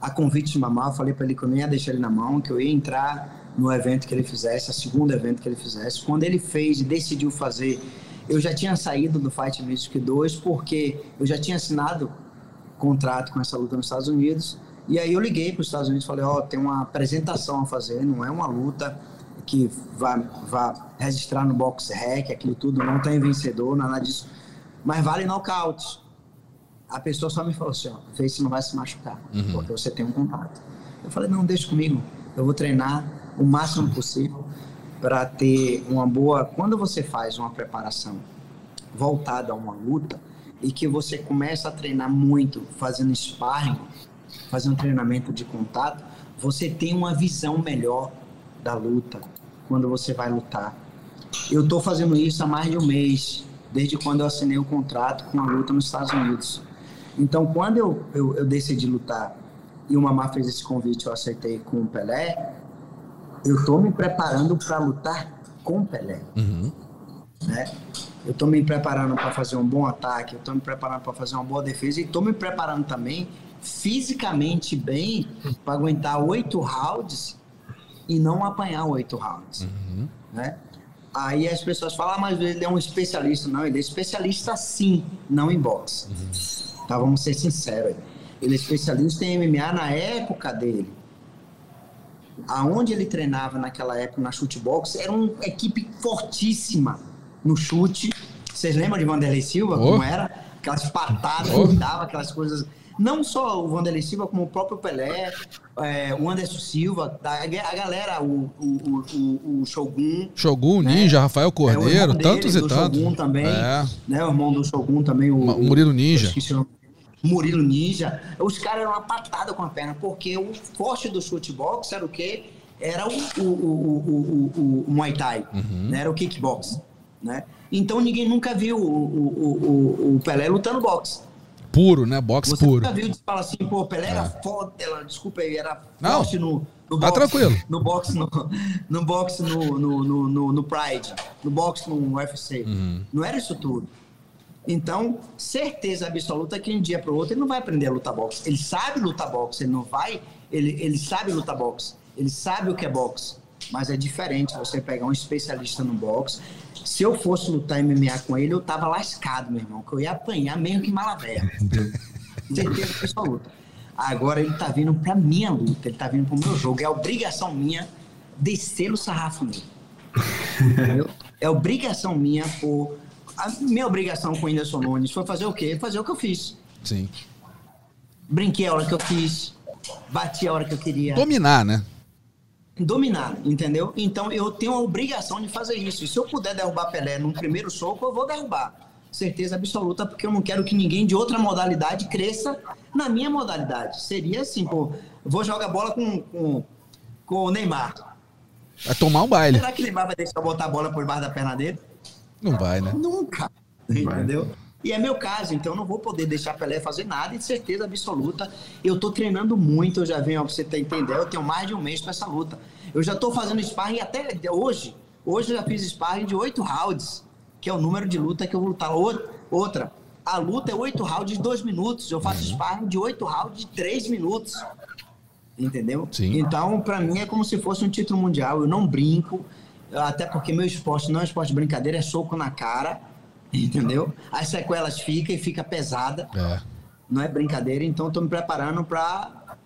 a convite de eu falei para ele que eu não ia deixar ele na mão, que eu ia entrar no evento que ele fizesse, a segundo evento que ele fizesse. Quando ele fez e decidiu fazer, eu já tinha saído do Fight Music 2 porque eu já tinha assinado contrato com essa luta nos Estados Unidos. E aí eu liguei para os Estados Unidos e falei, ó, tem uma apresentação a fazer, não é uma luta que vá, vá registrar no box rec, aquilo tudo, não tem vencedor, nada disso. Mas vale nocaute. A pessoa só me falou assim, ó, vê se não vai se machucar, porque você tem um contrato. Eu falei, não, deixa comigo. Eu vou treinar o máximo possível para ter uma boa... Quando você faz uma preparação voltada a uma luta e que você começa a treinar muito, fazendo sparring, fazendo treinamento de contato, você tem uma visão melhor da luta quando você vai lutar. Eu estou fazendo isso há mais de um mês, desde quando eu assinei o contrato com a luta nos Estados Unidos. Então, quando eu, eu, eu decidi lutar e o Mamá fez esse convite, eu aceitei com o Pelé, eu estou me preparando para lutar com o Pelé. Né? Eu estou me preparando para fazer um bom ataque, eu estou me preparando para fazer uma boa defesa e estou me preparando também fisicamente bem para aguentar oito rounds e não apanhar oito rounds. Né? Aí as pessoas falam, ah, mas ele é um especialista. Não, ele é especialista sim, não em boxe. Tá, vamos ser sinceros. Ele é especialista em MMA na época dele. Aonde ele treinava naquela época na chutebox era uma equipe fortíssima no chute. Vocês lembram de Vanderlei Silva, Oh. como era? Aquelas patadas Oh. que dava, aquelas coisas. Não só o Vanderlei Silva, como o próprio Pelé, é, o Anderson Silva, a, a galera, o, o, o, o- Shogun, Shogun, né? Ninja, Rafael é, Cordeiro, dele, tantos e tantos. Shogun também, É. né? O irmão do Shogun também, o, o Murilo Ninja. Murilo Ninja. Os caras eram uma patada com a perna, porque o forte do chutebox era o quê? Era o, o, o, o- o Muay Thai, Uhum. né? Era o kickbox, né? Então ninguém nunca viu o, o, o, o Pelé lutando boxe. Puro, né? Boxe Você puro. nunca viu falar assim, pô, Pelé era foda, ela, desculpa aí, era Não. forte no, No Tá tranquilo. No boxe, no, no boxe no, no, no, no, Pride, no boxe no UFC. Uhum. Não era isso tudo. Então, certeza absoluta que um dia para o outro ele não vai aprender a lutar boxe. Ele sabe lutar boxe, ele não vai. Ele, ele sabe lutar boxe, ele sabe o que é boxe. Mas é diferente você pegar um especialista no boxe. Se eu fosse lutar MMA com ele, eu tava lascado, meu irmão, que eu ia apanhar mesmo que malavé. certeza absoluta. Agora ele tá vindo pra minha luta, ele tá vindo pro meu jogo. É obrigação minha descer o sarrafo nele. Entendeu? É obrigação minha por. A minha obrigação com o Whindersson Nunes foi fazer o quê? Fazer o que eu fiz. Sim. Brinquei a hora que eu quis, bati a hora que eu queria. Dominar, né? Dominar, entendeu? Então eu tenho a obrigação de fazer isso. E se eu puder derrubar Pelé num primeiro soco, eu vou derrubar. Certeza absoluta, porque eu não quero que ninguém de outra modalidade cresça na minha modalidade. Seria assim, pô, vou jogar bola com, com, com o Neymar. Vai tomar um baile. Será que o Neymar vai deixar eu botar a bola por baixo da perna dele? Não vai, né? Nunca. Entendeu? E é meu caso, então eu não vou poder deixar Pelé fazer nada e de certeza absoluta. Eu tô treinando muito, eu já venho, pra você entender, eu tenho mais de um mês para essa luta. Eu já tô fazendo sparring até hoje. Hoje eu já fiz sparring de oito rounds, que é o número de luta que eu vou lutar. Outra, a luta é oito rounds de dois minutos. Eu faço sparring de oito rounds de três minutos. Entendeu? Sim. Então, para mim, é como se fosse um título mundial. Eu não brinco, até porque meu esporte não é esporte de brincadeira, é soco na cara. Entendeu? As sequelas ficam e fica pesada. É. Não é brincadeira, então tô me preparando para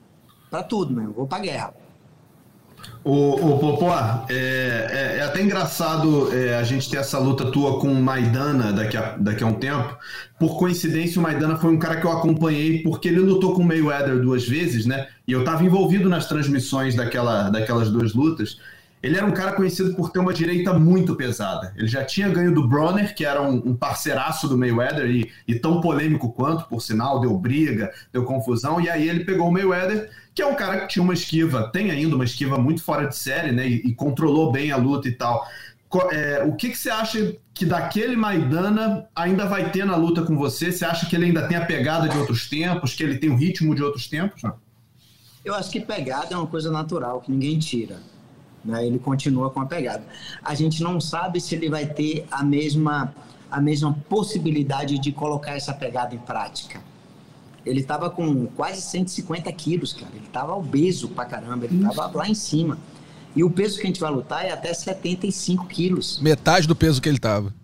para tudo. Eu vou pra guerra. Ô, ô Popó, é, é, é até engraçado é, a gente ter essa luta tua com o Maidana daqui a, daqui a um tempo. Por coincidência, o Maidana foi um cara que eu acompanhei porque ele lutou com o Mayweather duas vezes, né? E eu estava envolvido nas transmissões daquela, daquelas duas lutas. Ele era um cara conhecido por ter uma direita muito pesada. Ele já tinha ganho do Bronner, que era um, um parceiraço do Mayweather e, e, tão polêmico quanto, por sinal, deu briga, deu confusão. E aí ele pegou o Mayweather, que é um cara que tinha uma esquiva, tem ainda uma esquiva muito fora de série, né? E, e controlou bem a luta e tal. É, o que, que você acha que daquele Maidana ainda vai ter na luta com você? Você acha que ele ainda tem a pegada de outros tempos, que ele tem o ritmo de outros tempos? Eu acho que pegada é uma coisa natural, que ninguém tira né? Ele continua com a pegada. A gente não sabe se ele vai ter a mesma, a mesma possibilidade de colocar essa pegada em prática. Ele estava com quase 150 quilos, cara. Ele estava obeso pra caramba. Ele estava lá em cima. E o peso que a gente vai lutar é até 75 quilos. Metade do peso que ele estava.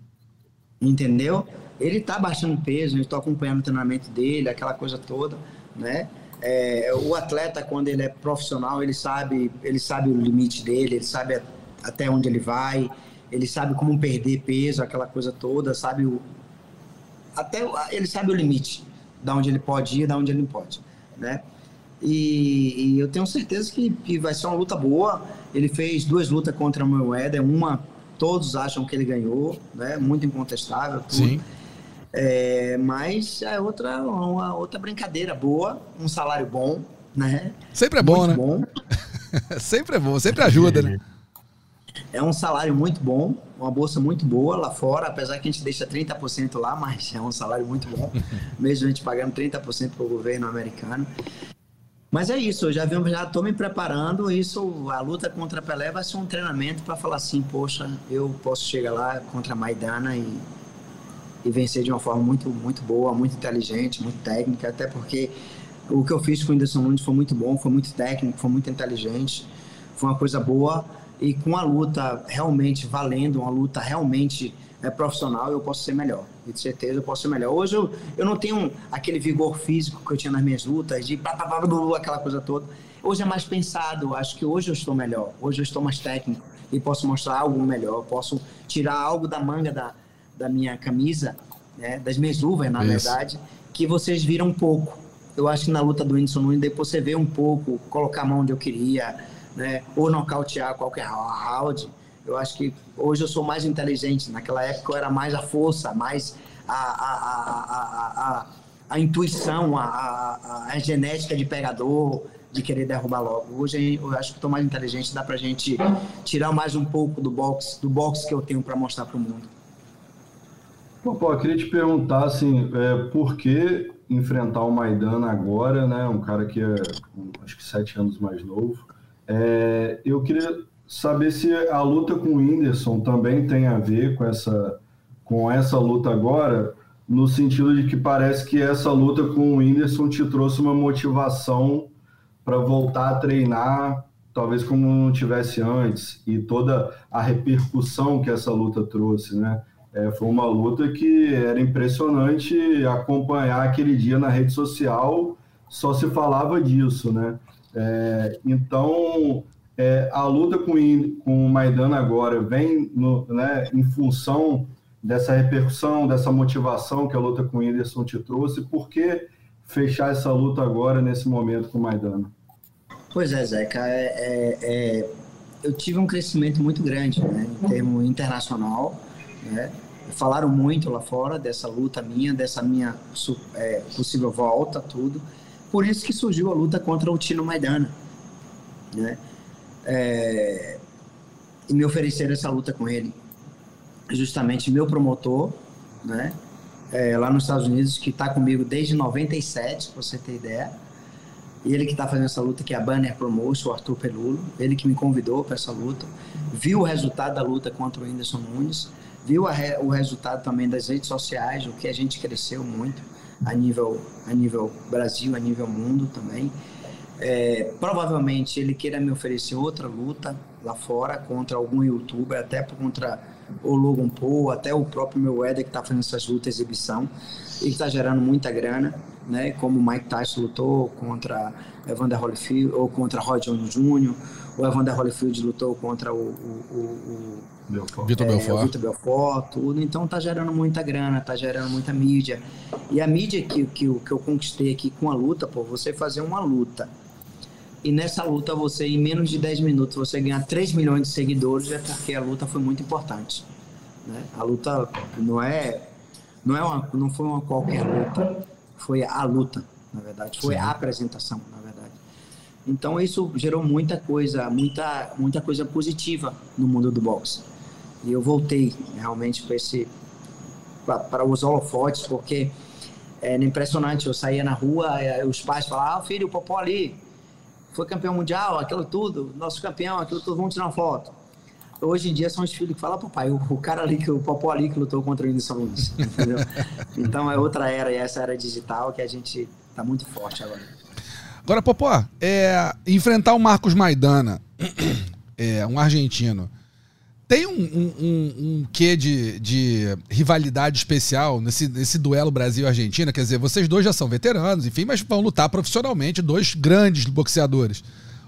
Entendeu? Ele tá baixando peso, eu estou acompanhando o treinamento dele, aquela coisa toda, né? É, o atleta, quando ele é profissional, ele sabe, ele sabe o limite dele, ele sabe até onde ele vai, ele sabe como perder peso, aquela coisa toda, sabe o. Até ele sabe o limite, da onde ele pode ir, da onde ele não pode, né? E, e, eu tenho certeza que, que vai ser uma luta boa. Ele fez duas lutas contra o Mayweather, uma todos acham que ele ganhou, né? Muito incontestável. Tudo. Sim. É, mas é outra, uma outra brincadeira boa, um salário bom, né? Sempre é bom, muito né? Bom. sempre é bom, sempre ajuda, né? É um salário muito bom, uma bolsa muito boa lá fora, apesar que a gente deixa 30% lá, mas é um salário muito bom, mesmo a gente pagando 30% para o governo americano. Mas é isso, eu já venho, já estou me preparando. Isso, a luta contra a Pelé vai ser um treinamento para falar assim, poxa, eu posso chegar lá contra a Maidana e e vencer de uma forma muito, muito boa, muito inteligente, muito técnica, até porque o que eu fiz com o Whindersson Nunes foi muito bom, foi muito técnico, foi muito inteligente, foi uma coisa boa e com a luta realmente valendo, uma luta realmente é, profissional, eu posso ser melhor. De certeza eu posso ser melhor. Hoje eu, eu não tenho aquele vigor físico que eu tinha nas minhas lutas, de blá, blá, blá, blá, aquela coisa toda. Hoje é mais pensado, acho que hoje eu estou melhor, hoje eu estou mais técnico e posso mostrar algo melhor, posso tirar algo da manga da, da minha camisa, né, das minhas luvas, na Isso. verdade, que vocês viram um pouco. Eu acho que na luta do Whindersson Nunes, depois você vê um pouco, colocar a mão onde eu queria, né, ou nocautear qualquer round. Eu acho que hoje eu sou mais inteligente. Naquela época eu era mais a força, mais a, a, a, a, intuição, a, genética de pegador, de querer derrubar logo. Hoje eu acho que estou mais inteligente, dá pra gente tirar mais um pouco do boxe, do boxe que eu tenho para mostrar para o mundo. Pô, pô, eu queria te perguntar, assim, é, por que enfrentar o Maidana agora, né? Um cara que é, acho que sete anos mais novo. É, eu queria saber se a luta com o Whindersson também tem a ver com essa, com essa luta agora, no sentido de que parece que essa luta com o Whindersson te trouxe uma motivação para voltar a treinar, talvez como não tivesse antes, e toda a repercussão que essa luta trouxe, né? É, foi uma luta que era impressionante acompanhar aquele dia na rede social, só se falava disso, né? É, então, é, a luta com, com o Maidana agora vem no, né, em função dessa repercussão, dessa motivação que a luta com o Whindersson te trouxe. Por que fechar essa luta agora, nesse momento, com o Maidana? Pois é, Zeca. É, é, é, eu tive um crescimento muito grande né, em termo internacional. Né? Falaram muito lá fora dessa luta minha, dessa minha é, possível volta, tudo. Por isso que surgiu a luta contra o Tino Maidana. Né? é, e me ofereceram essa luta com ele. Justamente meu promotor, né? É, lá nos Estados Unidos, que está comigo desde 97, para você ter ideia. E ele que está fazendo essa luta, que é a Banner Promotion, o Arthur Pelulo. Ele que me convidou para essa luta. Viu o resultado da luta contra o Whindersson Nunes. Viu re, o resultado também das redes sociais, o que a gente cresceu muito a nível, a nível Brasil, a nível mundo também. É, provavelmente ele queira me oferecer outra luta lá fora contra algum youtuber, até contra o Logan Paul, até o próprio meu Eder que está fazendo essas lutas exibição e que está gerando muita grana, né? Como o Mike Tyson lutou contra Evander Holyfield ou contra Roy Jones Jr., o Evander Holyfield lutou contra o, o, o Vitor é, Belfort. Vitor Belfort, tudo. Então tá gerando muita grana, tá gerando muita mídia. E a mídia que, que, que eu conquistei aqui com a luta, pô, você fazer uma luta e nessa luta você, em menos de 10 minutos, você ganhar 3 milhões de seguidores, é porque a luta foi muito importante. Né? A luta não é, não é uma, não foi uma qualquer luta, foi a luta, na verdade, foi Sim. a apresentação, na verdade. Então isso gerou muita coisa, muita, muita coisa positiva no mundo do boxe. E eu voltei realmente para esse para os holofotes, porque é impressionante, eu saía na rua, os pais falavam, ah, filho, o Popó ali, foi campeão mundial, aquilo tudo, nosso campeão, aquilo tudo, vamos tirar uma foto. Hoje em dia são os filhos que falam, papai, o, o cara ali, que o Popó ali que lutou contra o Whindersson Nunes, entendeu? então é outra era, e essa era digital que a gente tá muito forte agora. Agora, Popó, é, enfrentar o Marcos Maidana, é, um argentino, tem um, um, um, um quê de, de rivalidade especial nesse, nesse duelo Brasil-Argentina? Quer dizer, vocês dois já são veteranos, enfim, mas vão lutar profissionalmente, dois grandes boxeadores.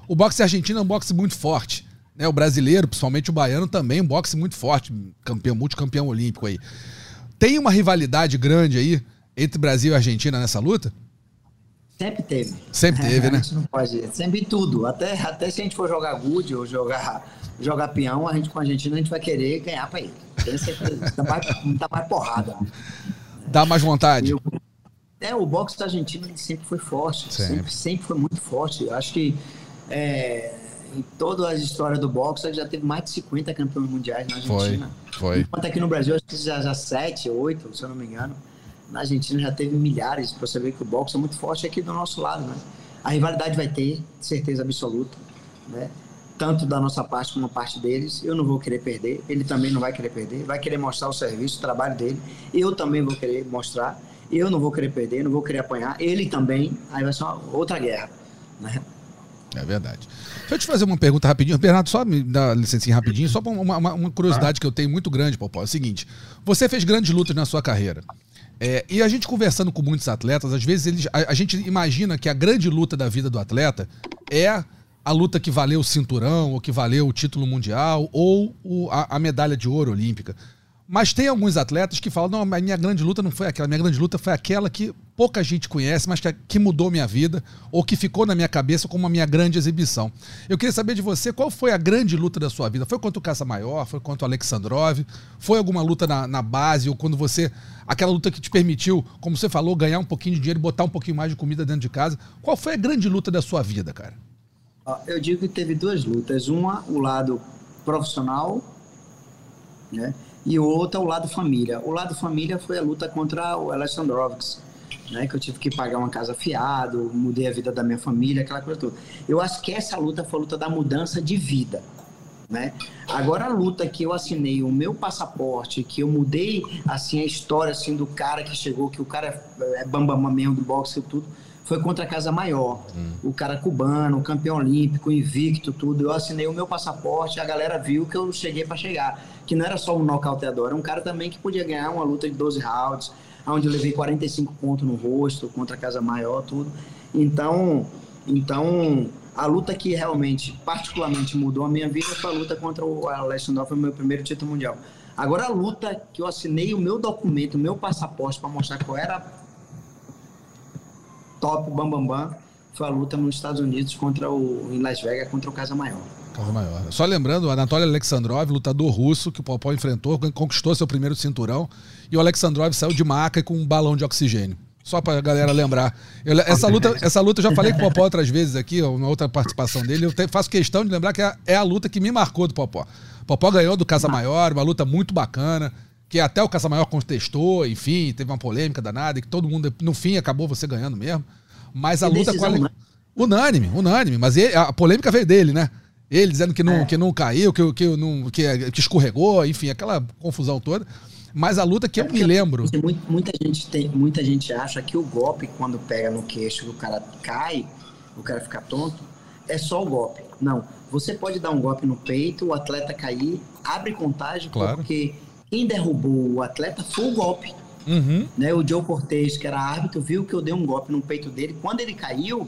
O boxe argentino é um boxe muito forte. Né? O brasileiro, principalmente o baiano, também um boxe muito forte, campeão, multicampeão olímpico aí. Tem uma rivalidade grande aí entre Brasil e Argentina nessa luta? Sempre teve. Sempre teve, é, né? Não pode, sempre tudo. Até, até se a gente for jogar good ou jogar jogar peão, a gente com a Argentina a gente vai querer ganhar para ele. Tem certeza. Dá mais, dá mais porrada. Dá mais vontade. Eu, é, o boxe da Argentina sempre foi forte. Sempre. sempre, sempre foi muito forte. Eu acho que é, em todas as histórias do boxe, já teve mais de 50 campeões mundiais na Argentina. Foi, foi. Enquanto aqui no Brasil, acho que já, já 7, 8, se eu não me engano. Na Argentina já teve milhares, para você ver que o boxe é muito forte aqui do nosso lado, né? A rivalidade vai ter, certeza absoluta, né? tanto da nossa parte como da parte deles. Eu não vou querer perder, ele também não vai querer perder, vai querer mostrar o serviço, o trabalho dele. Eu também vou querer mostrar. Eu não vou querer perder, não vou querer apanhar. Ele também. Aí vai ser uma outra guerra. Né? É verdade. Deixa eu te fazer uma pergunta rapidinho. Bernardo, só me dá licencinha rapidinho, só uma, uma, uma curiosidade que eu tenho muito grande, Popó. É o seguinte: você fez grandes lutas na sua carreira. É, e a gente conversando com muitos atletas, às vezes eles, a, a gente imagina que a grande luta da vida do atleta é a luta que valeu o cinturão, ou que valeu o título mundial, ou o, a, a, medalha de ouro olímpica. Mas tem alguns atletas que falam: não, a minha grande luta não foi aquela, a minha grande luta foi aquela que pouca gente conhece, mas que, que mudou minha vida, ou que ficou na minha cabeça como a minha grande exibição. Eu queria saber de você qual foi a grande luta da sua vida? Foi contra o Caça Maior? Foi contra o Alexandrov? Foi alguma luta na, na base, ou quando você. aquela luta que te permitiu, como você falou, ganhar um pouquinho de dinheiro e botar um pouquinho mais de comida dentro de casa? Qual foi a grande luta da sua vida, cara? Eu digo que teve duas lutas. Uma, o lado profissional, né? E outra, o lado família. O lado família foi a luta contra o Alexandrovski, né? Que eu tive que pagar uma casa fiado, mudei a vida da minha família, aquela coisa toda. Eu acho que essa luta foi a luta da mudança de vida. Né? Agora a luta que eu assinei o meu passaporte, que eu mudei assim a história assim do cara que chegou, que o cara é bambam mesmo do boxe e tudo, foi contra a Casa Maior. Hum. O cara cubano, o campeão olímpico, invicto, tudo. Eu assinei o meu passaporte, a galera viu que eu cheguei para chegar, que não era só um nocauteador, era um cara também que podia ganhar uma luta de 12 rounds, onde eu levei 45 pontos no rosto contra a Casa Maior, tudo. Então, então a luta que realmente, particularmente mudou a minha vida foi a luta contra o Alexandre, foi o meu primeiro título mundial. Agora a luta que eu assinei o meu documento, o meu passaporte para mostrar qual era top bam bam bam, foi a luta nos Estados Unidos contra o em Las Vegas contra o Casa Maior. Casa Maior. Só lembrando, o Anatoly Alexandrov, lutador russo que o Popó enfrentou, conquistou seu primeiro cinturão e o Alexandrov saiu de maca com um balão de oxigênio. Só pra galera lembrar. Eu, essa, luta, essa luta eu já falei com o Popó outras vezes aqui, uma outra participação dele. Eu te, faço questão de lembrar que é, é, a luta que me marcou do Popó. O Popó ganhou do Casa Maior, uma luta muito bacana, que até o Casa Maior contestou, enfim, teve uma polêmica danada, e que todo mundo, no fim, acabou você ganhando mesmo. Mas a luta a. Né? Unânime, unânime. Mas ele, a polêmica veio dele, né? Ele dizendo que não, é. que não caiu, que, que, não, que, que escorregou, enfim, aquela confusão toda. Mas a luta que é eu me lembro. Muita gente, tem, muita gente acha que o golpe, quando pega no queixo, o cara cai, o cara fica tonto, é só o golpe. Não. Você pode dar um golpe no peito, o atleta cair, abre contagem, claro. porque quem derrubou o atleta foi o golpe. Uhum. Né, o Joe Cortez, que era árbitro, viu que eu dei um golpe no peito dele. Quando ele caiu,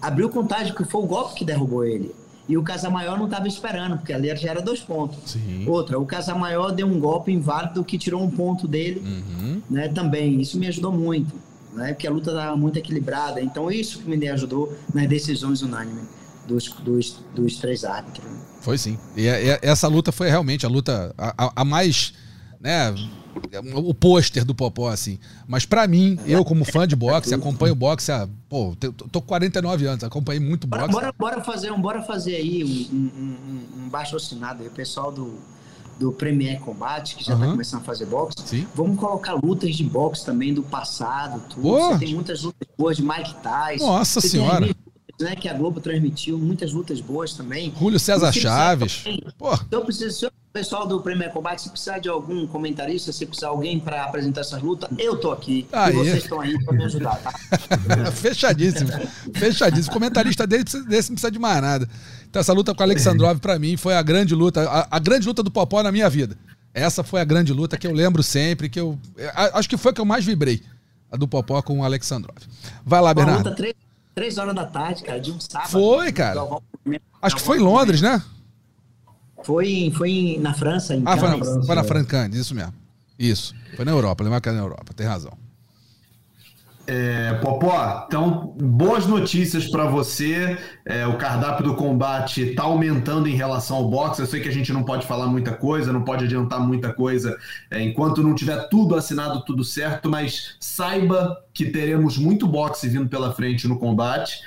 abriu contagem, que foi o golpe que derrubou ele. E o Casamaior não estava esperando, porque ali já era dois pontos. Sim. Outra, o Casamaior deu um golpe inválido que tirou um ponto dele uhum. né, também. Isso me ajudou muito, né, porque a luta estava muito equilibrada. Então, isso que me ajudou nas decisões unânimes dos, dos, dos três árbitros. Foi sim. E, e essa luta foi realmente a luta a, a, mais. Né, o pôster do Popó, assim. Mas para mim, eu como fã de boxe, acompanho boxe há, pô, tô com 49 anos, acompanhei muito boxe. Bora, bora, fazer, um, bora fazer aí um, um, um baixo assinado aí, o pessoal do, do Premier Combate, que já uhum. tá começando a fazer boxe. Sim. Vamos colocar lutas de boxe também do passado, tudo. Você tem muitas lutas boas de Mike Tyson. Nossa senhora. Né, que a Globo transmitiu, muitas lutas boas também. Julio César Chaves. Também. Eu preciso, se eu Pessoal do Premier Combate, se precisar de algum comentarista, se precisar de alguém para apresentar essas lutas, eu tô aqui. Aí. E vocês estão aí para me ajudar, tá? Fechadíssimo. Fechadíssimo. Comentarista dele desse não precisa de mais nada. Então, essa luta com o Alexandrov, para mim, foi a grande luta, a, a, grande luta do Popó na minha vida. Essa foi a grande luta que eu lembro sempre, que eu. Acho que foi a que eu mais vibrei. A do Popó com o Alexandrov. Vai lá, Bernardo. Uma luta três, três horas da tarde, cara, de um sábado. Foi, cara. Acho que foi em Londres, né? Foi, foi na França, em Ah, foi na, França, foi na França, isso mesmo. Isso. Foi na Europa, lembra que era na Europa, tem razão. É, Popó, então, boas notícias para você. É, o cardápio do combate está aumentando em relação ao boxe. Eu sei que a gente não pode falar muita coisa, não pode adiantar muita coisa é, enquanto não tiver tudo assinado, tudo certo, mas saiba que teremos muito boxe vindo pela frente no combate.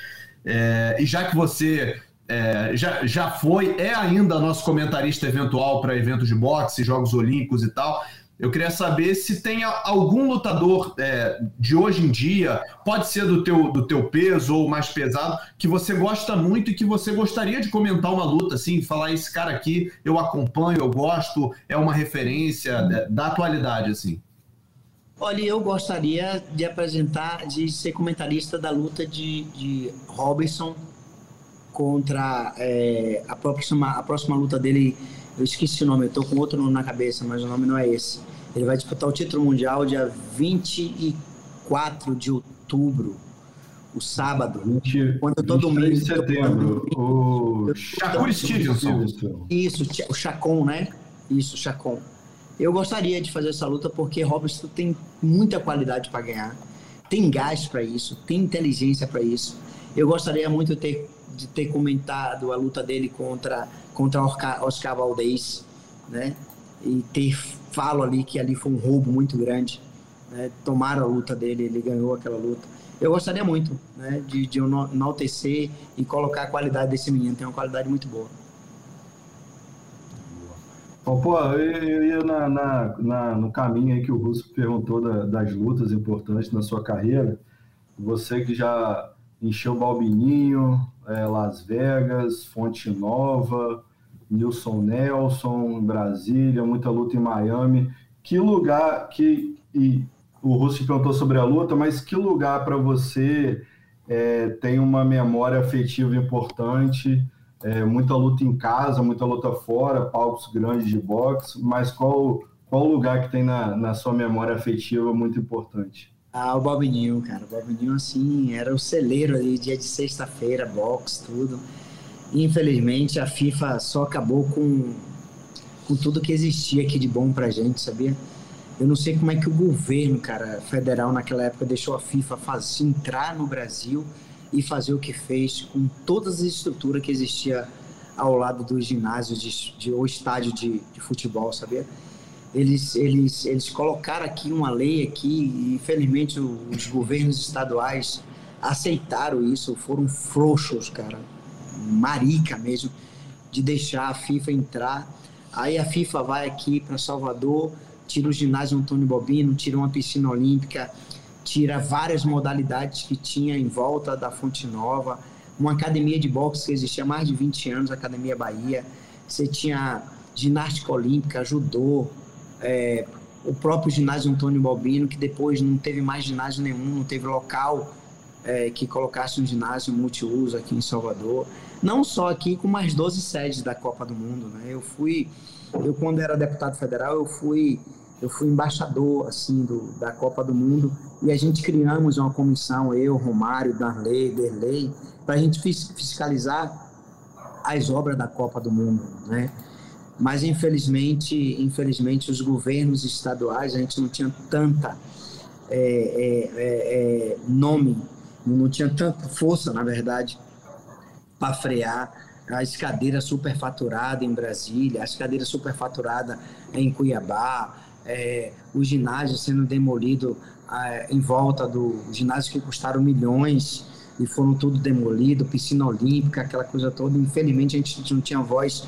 É, e já que você é, já, já foi, é ainda nosso comentarista eventual para eventos de boxe, Jogos Olímpicos e tal. Eu queria saber se tem algum lutador é, de hoje em dia, pode ser do teu, do teu peso ou mais pesado, que você gosta muito e que você gostaria de comentar uma luta, assim, falar esse cara aqui eu acompanho, eu gosto, é uma referência da atualidade, assim. Olha, eu gostaria de apresentar, de ser comentarista da luta de, de Robinson contra é, a, próxima, a próxima luta dele. Eu esqueci o nome, eu tô com outro nome na cabeça, mas o nome não é esse. Ele vai disputar o título mundial dia 24 de outubro, o sábado. 20, quando todo mundo. de setembro. O Shakur Stevenson. Isso, o Chacon, né? Isso, Chacon. Eu gostaria de fazer essa luta porque Robson tem muita qualidade para ganhar, tem gás para isso, tem inteligência para isso. Eu gostaria muito de ter de ter comentado a luta dele contra contra Oscar Valdez, né? E ter falo ali que ali foi um roubo muito grande. Né? Tomaram a luta dele, ele ganhou aquela luta. Eu gostaria muito né, de, de enaltecer e colocar a qualidade desse menino. Tem uma qualidade muito boa. Bom, pô, eu ia na, na, na, no caminho aí que o Russo perguntou da, das lutas importantes na sua carreira. Você que já encheu Balbininho, é, Las Vegas, Fonte Nova, Nilson Nelson, Brasília, muita luta em Miami. Que lugar que. E o Russo perguntou sobre a luta, mas que lugar para você é, tem uma memória afetiva importante? é, muita luta em casa, muita luta fora, palcos grandes de boxe, mas qual, qual lugar que tem na, na sua memória afetiva muito importante? Ah, o Bobinho, cara. O Bobinho, assim, era o celeiro ali, dia de sexta-feira, boxe, tudo. Infelizmente, a FIFA só acabou com, com tudo que existia aqui de bom pra gente, sabia? Eu não sei como é que o governo, cara, federal naquela época deixou a FIFA fazer, entrar no Brasil e fazer o que fez com todas as estruturas que existia ao lado do ginásio de, de ou estádio de, de, futebol, sabia? Eles, eles, eles colocaram aqui uma lei aqui e infelizmente os governos estaduais aceitaram isso, foram frouxos, cara, marica mesmo, de deixar a FIFA entrar. Aí a FIFA vai aqui para Salvador, tira o ginásio Antônio Bobino, tira uma piscina olímpica, tira várias modalidades que tinha em volta da Fonte Nova, uma academia de boxe que existia há mais de 20 anos, a Academia Bahia, você tinha ginástica olímpica, judô, é, o próprio ginásio Antônio Balbino, que depois não teve mais ginásio nenhum, não teve local é, que colocasse um ginásio multiuso aqui em Salvador. Não só aqui, com mais 12 sedes da Copa do Mundo. Né? Eu fui, eu quando era deputado federal, eu fui eu fui embaixador assim do, da Copa do Mundo e a gente criamos uma comissão, eu, Romário, Darley, Derley, para a gente fiscalizar as obras da Copa do Mundo, né? Mas infelizmente, infelizmente os governos estaduais a gente não tinha tanta é, é, é, é nome, não tinha tanta força, na verdade, para frear as cadeiras superfaturadas em Brasília, as cadeiras superfaturadas em Cuiabá, é, o ginásio sendo demolido em volta do ginásio que custaram milhões e foram tudo demolido, piscina olímpica, aquela coisa toda. Infelizmente a gente não tinha voz,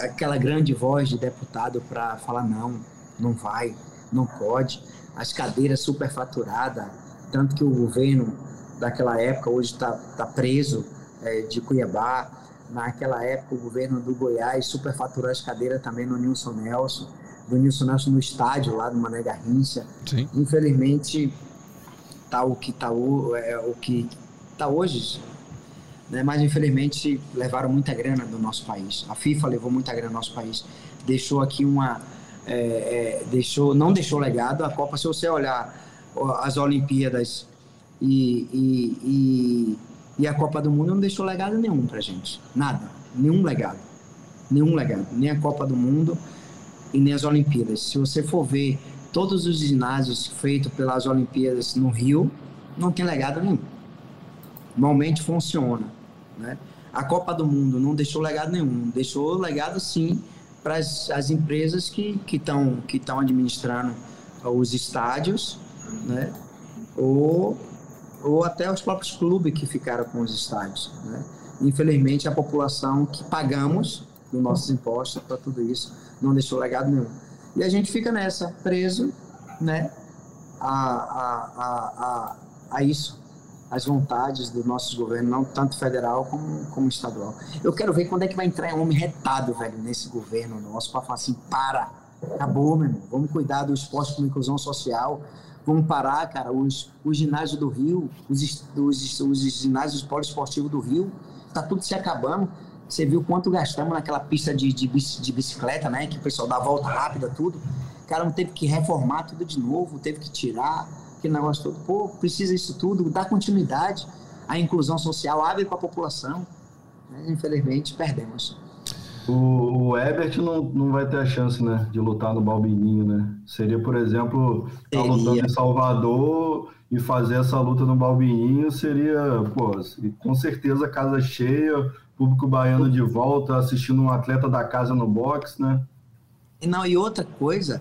aquela grande voz de deputado para falar não, não vai, não pode. As cadeiras superfaturadas, tanto que o governo daquela época hoje está tá preso é, de Cuiabá. Naquela época o governo do Goiás superfaturou as cadeiras também no Nilson Nelson do Nilson Nelson no estádio lá do Mané Garrincha. Sim. Infelizmente, tá o que tá, o, é, o que tá hoje, né? mas infelizmente levaram muita grana do nosso país. A FIFA levou muita grana do nosso país. Deixou aqui uma. É, é, deixou, não deixou legado. A Copa, se você olhar as Olimpíadas e, e, e, e a Copa do Mundo, não deixou legado nenhum pra gente. Nada. Nenhum legado. Nenhum legado. Nem a Copa do Mundo e nem as Olimpíadas. Se você for ver todos os ginásios feitos pelas Olimpíadas no Rio, não tem legado nenhum. Normalmente funciona. Né? A Copa do Mundo não deixou legado nenhum, deixou legado sim para as empresas que estão que que administrando os estádios, né? ou, ou até os próprios clubes que ficaram com os estádios. Né? Infelizmente, a população que pagamos dos nossos impostos para tudo isso não deixou legado nenhum. E a gente fica nessa, preso, né, a, a, a, a, a isso, as vontades dos nossos governos, não tanto federal como, como estadual. Eu quero ver quando é que vai entrar um homem retado, velho, nesse governo nosso, para falar assim, para, acabou, meu irmão, vamos cuidar do esporte com inclusão social, vamos parar, cara, os, os ginásios do Rio, os, os, os ginásios poliesportivos do Rio, tá tudo se acabando, você viu quanto gastamos naquela pista de, de, de bicicleta, né? Que o pessoal dá volta rápida, tudo. Cara não teve que reformar tudo de novo, teve que tirar aquele negócio todo. Pô, precisa isso tudo, dá continuidade. A inclusão social abre para a população. Né? Infelizmente, perdemos. O, o Ebert não, não vai ter a chance, né, de lutar no Balbininho, né? Seria, por exemplo, estar tá lutando em Salvador e fazer essa luta no Balbininho seria, pô, com certeza casa cheia, público baiano de volta assistindo um atleta da casa no boxe, né? Não, e outra coisa,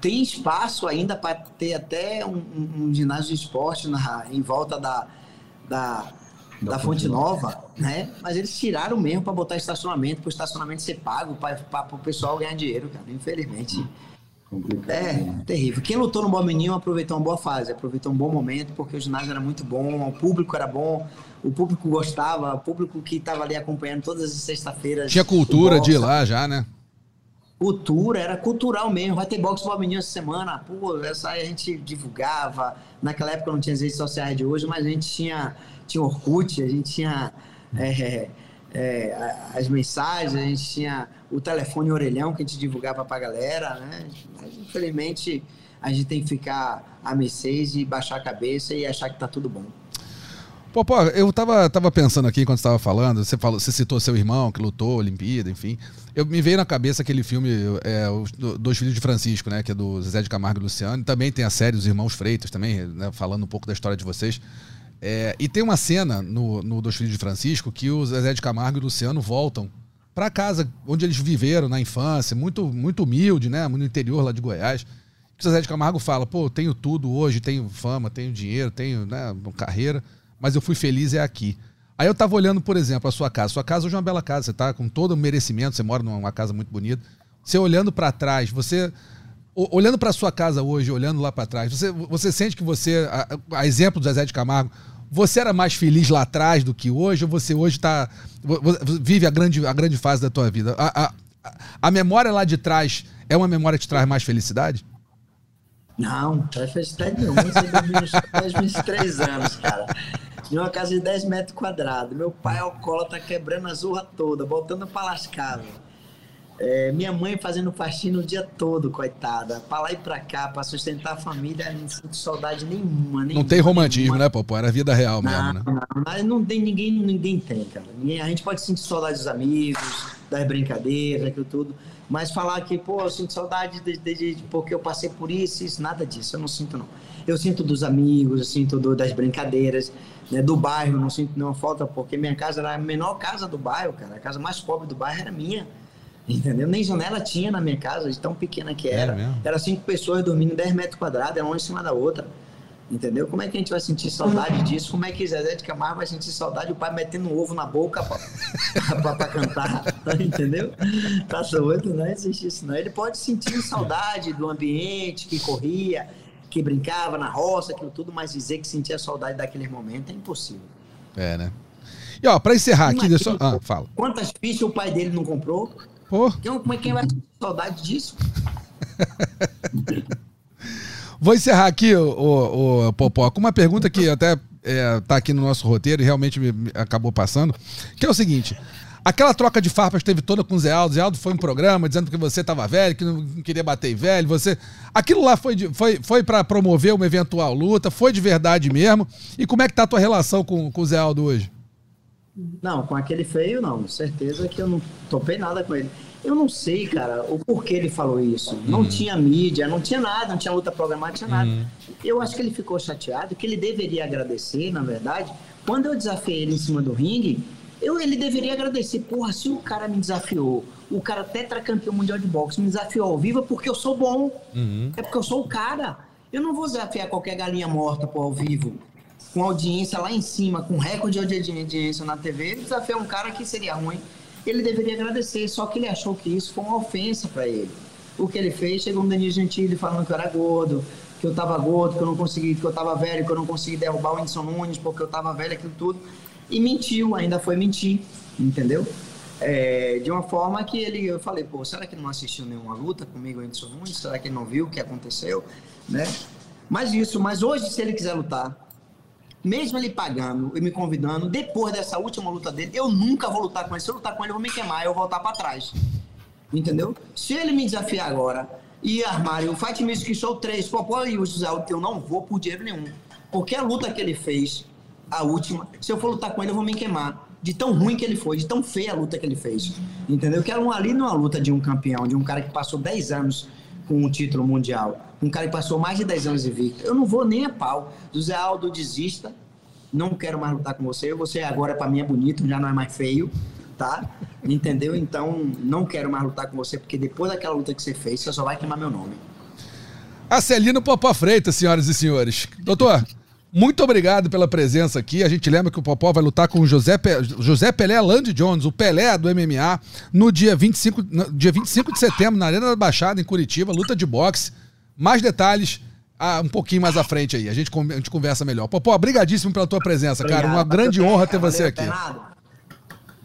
tem espaço ainda para ter até um, um, ginásio de esporte na, em volta da, da, da, Fonte Nova, né? Mas eles tiraram mesmo para botar estacionamento, para o estacionamento ser pago, para o pessoal ganhar dinheiro, cara. Infelizmente. Complicado. É, terrível. Quem lutou no Bom Menino aproveitou uma boa fase, aproveitou um bom momento, porque o ginásio era muito bom, o público era bom, o público gostava, o público que estava ali acompanhando todas as sexta-feiras. Tinha cultura de ir lá já, né? Cultura, era cultural mesmo. Vai ter boxe Bom Menino essa semana. Pô, essa aí a gente divulgava. Naquela época não tinha as redes sociais de hoje, mas a gente tinha, tinha Orkut, a gente tinha. É, é, as mensagens, a gente tinha o telefone orelhão que a gente divulgava para a galera, né? Mas, infelizmente, a gente tem que ficar a mercês e baixar a cabeça e achar que tá tudo bom. Pô, pô, eu tava, tava pensando aqui quando você estava falando, você, falou, você citou seu irmão que lutou, Olimpíada, enfim. Eu me veio na cabeça aquele filme, é, Os Dois Filhos de Francisco, né? Que é do Zezé de Camargo e Luciano. Também tem a série Os Irmãos Freitas, também, né, falando um pouco da história de vocês. É, e tem uma cena no, no Dois Filhos de Francisco que o Zezé de Camargo e o Luciano voltam para casa onde eles viveram na infância, muito muito humilde, né? No interior lá de Goiás. O Zezé de Camargo fala: pô, tenho tudo hoje, tenho fama, tenho dinheiro, tenho né, carreira, mas eu fui feliz é aqui. Aí eu tava olhando, por exemplo, a sua casa. Sua casa hoje é uma bela casa, você tá com todo o merecimento, você mora numa casa muito bonita. Você olhando para trás, você olhando para sua casa hoje, olhando lá para trás, você, você sente que você, a, a exemplo do Zezé de Camargo, você era mais feliz lá atrás do que hoje, ou você hoje está vive a grande, a grande fase da tua vida? A, a, a memória lá de trás é uma memória que te traz mais felicidade? Não, traz felicidade nenhuma. Você faz 23 anos, cara. Em uma casa de 10 metros quadrados. Meu pai alcoólatra quebrando a zurra toda, voltando para lascar, velho. É, minha mãe fazendo faxina o dia todo, coitada. Pra lá e pra cá, pra sustentar a família, não sinto saudade nenhuma. nenhuma não tem romantismo, nenhuma. né, Popó? Era vida real não, mesmo, né? Não, não, tem ninguém, ninguém tem, cara. a gente pode sentir saudade dos amigos, das brincadeiras, aquilo tudo. Mas falar que, pô, eu sinto saudade de, de, de, porque eu passei por isso, isso, nada disso, eu não sinto, não. Eu sinto dos amigos, eu sinto do, das brincadeiras, né, do bairro, não sinto nenhuma falta, porque minha casa era a menor casa do bairro, cara. A casa mais pobre do bairro era minha. Entendeu? Nem janela tinha na minha casa, de tão pequena que era. É era cinco pessoas dormindo 10 metros quadrados, era uma em cima da outra. Entendeu? Como é que a gente vai sentir saudade disso? Como é que Zezé de Camargo vai sentir saudade? O pai metendo um ovo na boca pra, pra, cantar, entendeu? Tá doido, não existe isso não. Ele pode sentir saudade do ambiente que corria, que brincava na roça, aquilo tudo, mas dizer que sentia saudade daquele momento é impossível. É, né? E ó, pra encerrar aqui, deixa eu... Ah, fala. Quantas fichas o pai dele não comprou? Pô. Então, como é que vai ter saudade disso? Vou encerrar aqui, o, o, o Popó, com uma pergunta que até é, tá aqui no nosso roteiro e realmente me, me acabou passando, que é o seguinte. Aquela troca de farpas teve toda com o Zé Aldo. Zé Aldo foi um programa dizendo que você estava velho, que não queria bater velho. Você, aquilo lá foi, foi, foi para promover uma eventual luta, foi de verdade mesmo. E como é que tá a tua relação com, com o Zé Aldo hoje? Não, com aquele feio, não. Certeza que eu não topei nada com ele. Eu não sei, cara, o porquê ele falou isso. Não uhum. tinha mídia, não tinha nada, não tinha luta programada, não tinha nada. Uhum. Eu acho que ele ficou chateado, que ele deveria agradecer, na verdade. Quando eu desafiei ele em cima do ringue, eu, ele deveria agradecer. Porra, se o cara me desafiou, o cara tetracampeão mundial de boxe me desafiou ao vivo é porque eu sou bom. Uhum. É porque eu sou o cara. Eu não vou desafiar qualquer galinha morta por ao vivo com audiência lá em cima, com recorde de audiência na TV, desafiar um cara que seria ruim. Ele deveria agradecer, só que ele achou que isso foi uma ofensa para ele. O que ele fez, chegou um Danilo Gentili falando que eu era gordo, que eu tava gordo, que eu não consegui, que eu tava velho, que eu não consegui derrubar o Whindersson Nunes porque eu tava velho, aquilo tudo. E mentiu, ainda foi mentir, entendeu? É, de uma forma que ele, eu falei, pô, será que não assistiu nenhuma luta comigo, o Whindersson Nunes? Será que não viu o que aconteceu, né? Mas isso, mas hoje, se ele quiser lutar, mesmo ele pagando e me convidando, depois dessa última luta dele, eu nunca vou lutar com ele. Se eu lutar com ele, eu vou me queimar, eu vou voltar para trás. Entendeu? Se ele me desafiar agora e armar o Fight Music Show 3, Popó e o eu não vou por dinheiro nenhum. Porque a luta que ele fez, a última, se eu for lutar com ele, eu vou me queimar. De tão ruim que ele foi, de tão feia a luta que ele fez. Entendeu? Que era um, ali numa luta de um campeão, de um cara que passou 10 anos com um título mundial um cara que passou mais de 10 anos invicto. Eu não vou nem a pau. José Aldo, desista. Não quero mais lutar com você. Você agora, para mim, é bonito, já não é mais feio, tá? Entendeu? Então, não quero mais lutar com você, porque depois daquela luta que você fez, você só vai queimar meu nome. Acelino Popó Freitas, senhoras e senhores. Doutor, Muito obrigado pela presença aqui. A gente lembra que o Popó vai lutar com o José, Pe... José Pelé Land Jones, o Pelé do MMA, no dia 25, no dia 25 de setembro, na Arena da Baixada, em Curitiba, luta de boxe. Mais detalhes ah, um pouquinho mais à frente aí. A gente, a gente conversa melhor. Popó, obrigadíssimo pela tua presença, cara. Uma grande honra ter você aqui.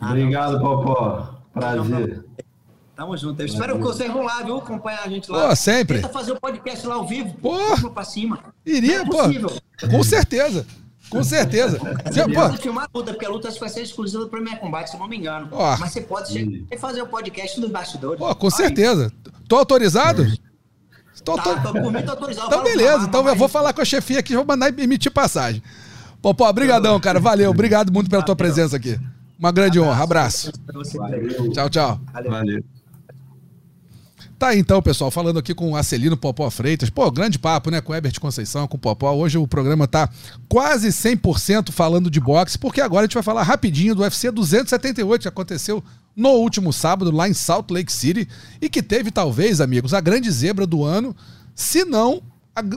Obrigado, Popó. Prazer. Tamo junto. Eu espero que vocês vão lá, viu? Acompanhar a gente lá. Pô, sempre. Tenta fazer o podcast lá ao vivo. Pô. pra cima. Iria, é pô. Com certeza. Com certeza. Você, pode filmar a luta, porque a luta vai ser exclusiva para minha combate, se não me engano. Ó. Mas você pode chegar e fazer o podcast dos bastidores. Pô, com certeza. Tô autorizado? Tô, tá, tô, por mim, tô autorizado. Então, beleza. Então, eu vou falar com a chefia aqui, vou mandar emitir passagem. Popó, brigadão, cara. Valeu. Obrigado muito pela tua presença aqui. Uma grande honra. Abraço. Tchau, tchau. Valeu. Tá então, pessoal, falando aqui com o Acelino Popó Freitas. Pô, grande papo, né? Com o Herbert Conceição, com o Popó. Hoje o programa tá quase 100% falando de boxe, porque agora a gente vai falar rapidinho do UFC 278, que aconteceu no último sábado, lá em Salt Lake City, e que teve, talvez, amigos, a grande zebra do ano, se não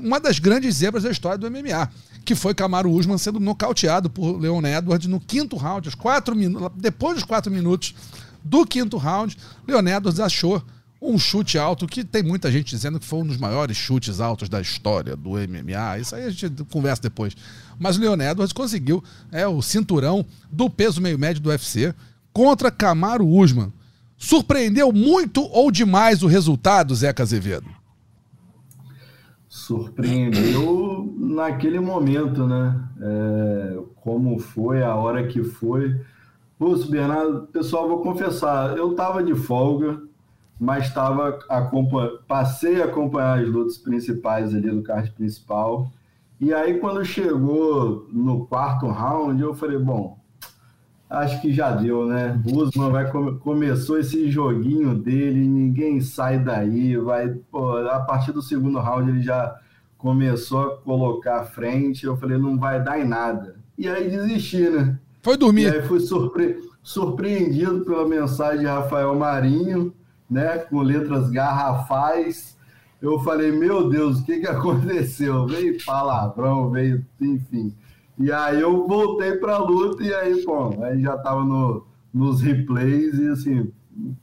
uma das grandes zebras da história do MMA, que foi Camaro Usman sendo nocauteado por Leon Edwards no quinto round, aos quatro minutos, depois dos quatro minutos do quinto round, Leon Edwards achou um chute alto que tem muita gente dizendo que foi um dos maiores chutes altos da história do MMA. Isso aí a gente conversa depois. Mas o Leon Edwards conseguiu é, o cinturão do peso meio médio do UFC contra Camaro Usman. Surpreendeu muito ou demais o resultado, Zeca Azevedo? Surpreendeu naquele momento, né? É, como foi, a hora que foi. Putz, Bernardo, pessoal, vou confessar, eu tava de folga, mas estava passei a acompanhar as lutas principais ali do card principal. E aí, quando chegou no quarto round, eu falei, bom, acho que já deu, né? O Usman vai começou esse joguinho dele, ninguém sai daí, vai, pô, a partir do segundo round ele já começou a colocar à frente, eu falei, não vai dar em nada. E aí desisti, né? Foi dormir. E aí fui surpre... surpreendido pela mensagem de Rafael Marinho, né, com letras garrafais. Eu falei, meu Deus, o que, que aconteceu? Veio palavrão, veio, enfim. E aí eu voltei para a luta e aí, pô, aí já estava no, nos replays e assim,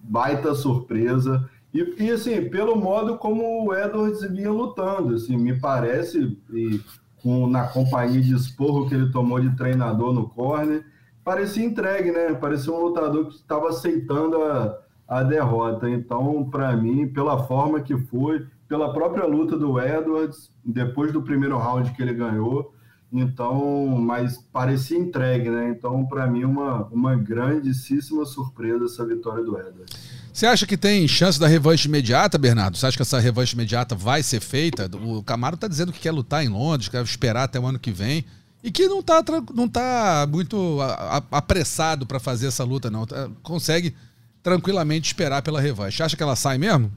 baita surpresa. E, e, assim, pelo modo como o Edwards vinha lutando, assim, me parece, e com, na companhia de esporro que ele tomou de treinador no corner, parecia entregue, né? Parecia um lutador que estava aceitando a, a derrota. Então, para mim, pela forma que foi, pela própria luta do Edwards, depois do primeiro round que ele ganhou, então, mas parecia entregue, né? Então, para mim, uma, uma grandíssima surpresa essa vitória do Edwards. Você acha que tem chance da revanche imediata, Bernardo? Você acha que essa revanche imediata vai ser feita? O Camaro está dizendo que quer lutar em Londres, quer esperar até o ano que vem. E que não está não tá muito apressado para fazer essa luta, não. Tá, consegue tranquilamente esperar pela revanche. Acha que ela sai mesmo?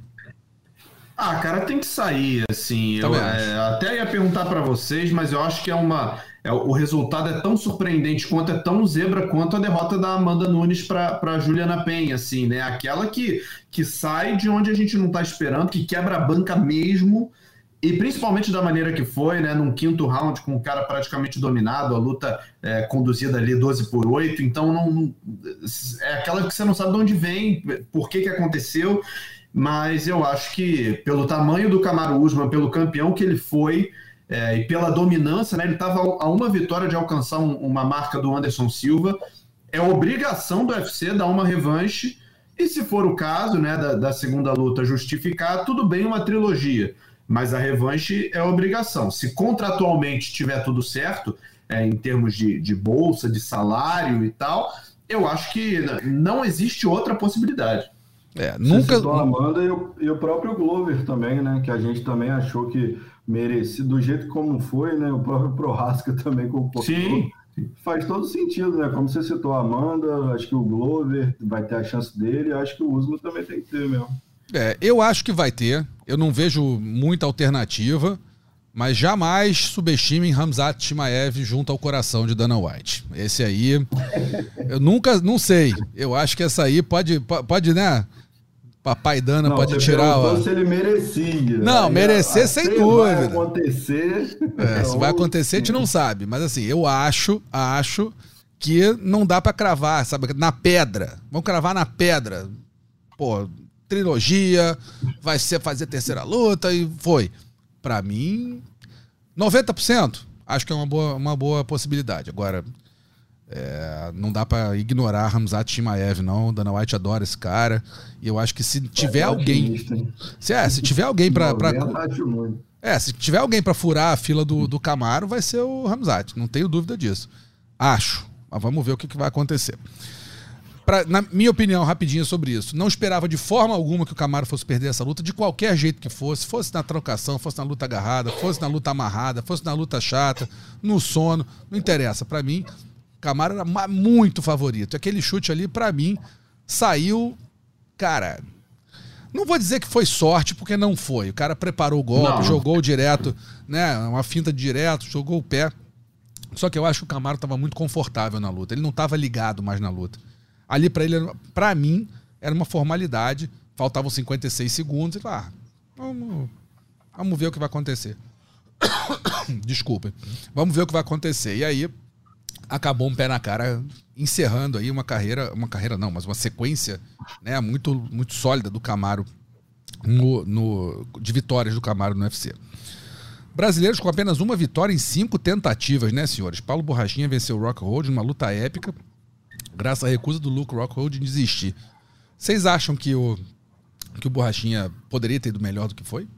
Ah, cara, tem que sair, assim. Eu, é, até ia perguntar para vocês, mas eu acho que é uma. É, o resultado é tão surpreendente quanto é tão zebra quanto a derrota da Amanda Nunes para Juliana Penha, assim, né? Aquela que, que sai de onde a gente não tá esperando, que quebra a banca mesmo. E principalmente da maneira que foi, né? Num quinto round, com o cara praticamente dominado, a luta é, conduzida ali 12 por 8. Então, não, é aquela que você não sabe de onde vem, por que, que aconteceu. Mas eu acho que, pelo tamanho do Camaro Usman, pelo campeão que ele foi é, e pela dominância, né? Ele estava a uma vitória de alcançar um, uma marca do Anderson Silva. É obrigação do UFC dar uma revanche. E se for o caso, né, da, da segunda luta justificar, tudo bem uma trilogia mas a revanche é obrigação. Se contratualmente tiver tudo certo, é, em termos de, de bolsa, de salário e tal, eu acho que não existe outra possibilidade. É, nunca. Você a Amanda e o, e o, próprio Glover também, né? Que a gente também achou que merecia, do jeito como foi, né? O próprio Prohasca também comportou. Sim. Faz todo sentido, né? Como você citou a Amanda, acho que o Glover vai ter a chance dele, acho que o Usman também tem que ter mesmo. É, eu acho que vai ter. Eu não vejo muita alternativa, mas jamais subestimem Ramzat Chimaev junto ao coração de Dana White. Esse aí, eu nunca, não sei. Eu acho que essa aí pode, pode, né? Papai Dana pode tirar. Ó. se ele merecia. Não, Aí, merecer sem dúvida. Vai acontecer. É, se vai acontecer, a gente não sabe. Mas assim, eu acho, acho que não dá para cravar, sabe? Na pedra. Vamos cravar na pedra. Pô, trilogia, vai ser fazer terceira luta e foi. Para mim, 90%. Acho que é uma boa, uma boa possibilidade. Agora, é, não dá para ignorar Ramzat Shimaev, não. Dana White adora esse cara. E eu acho que se tiver é alguém. Se, é, se tiver alguém para. Pra... É, se tiver alguém para furar a fila do, do Camaro, vai ser o Ramzat. Não tenho dúvida disso. Acho. Mas vamos ver o que, que vai acontecer. Pra, na minha opinião, rapidinho sobre isso. Não esperava de forma alguma que o Camaro fosse perder essa luta, de qualquer jeito que fosse. Fosse na trocação, fosse na luta agarrada, fosse na luta amarrada, fosse na luta chata, no sono. Não interessa. Para mim, Camaro era muito favorito. Aquele chute ali, para mim, saiu. Cara, não vou dizer que foi sorte, porque não foi. O cara preparou o golpe, não. jogou direto, né? Uma finta direto, jogou o pé. Só que eu acho que o Camaro estava muito confortável na luta. Ele não estava ligado mais na luta. Ali para ele, para mim, era uma formalidade. Faltavam 56 segundos. Ele falou, ah, vamos, vamos ver o que vai acontecer. Desculpe. Vamos ver o que vai acontecer. E aí acabou um pé na cara, encerrando aí uma carreira, uma carreira não, mas uma sequência, né, muito muito sólida do Camaro no, no de vitórias do Camaro no UFC. Brasileiros com apenas uma vitória em cinco tentativas, né, senhores? Paulo Borrachinha venceu o Rockhold numa luta épica, graças à recusa do Luke Rockhold de desistir. Vocês acham que o, que o Borrachinha poderia ter ido melhor do que foi?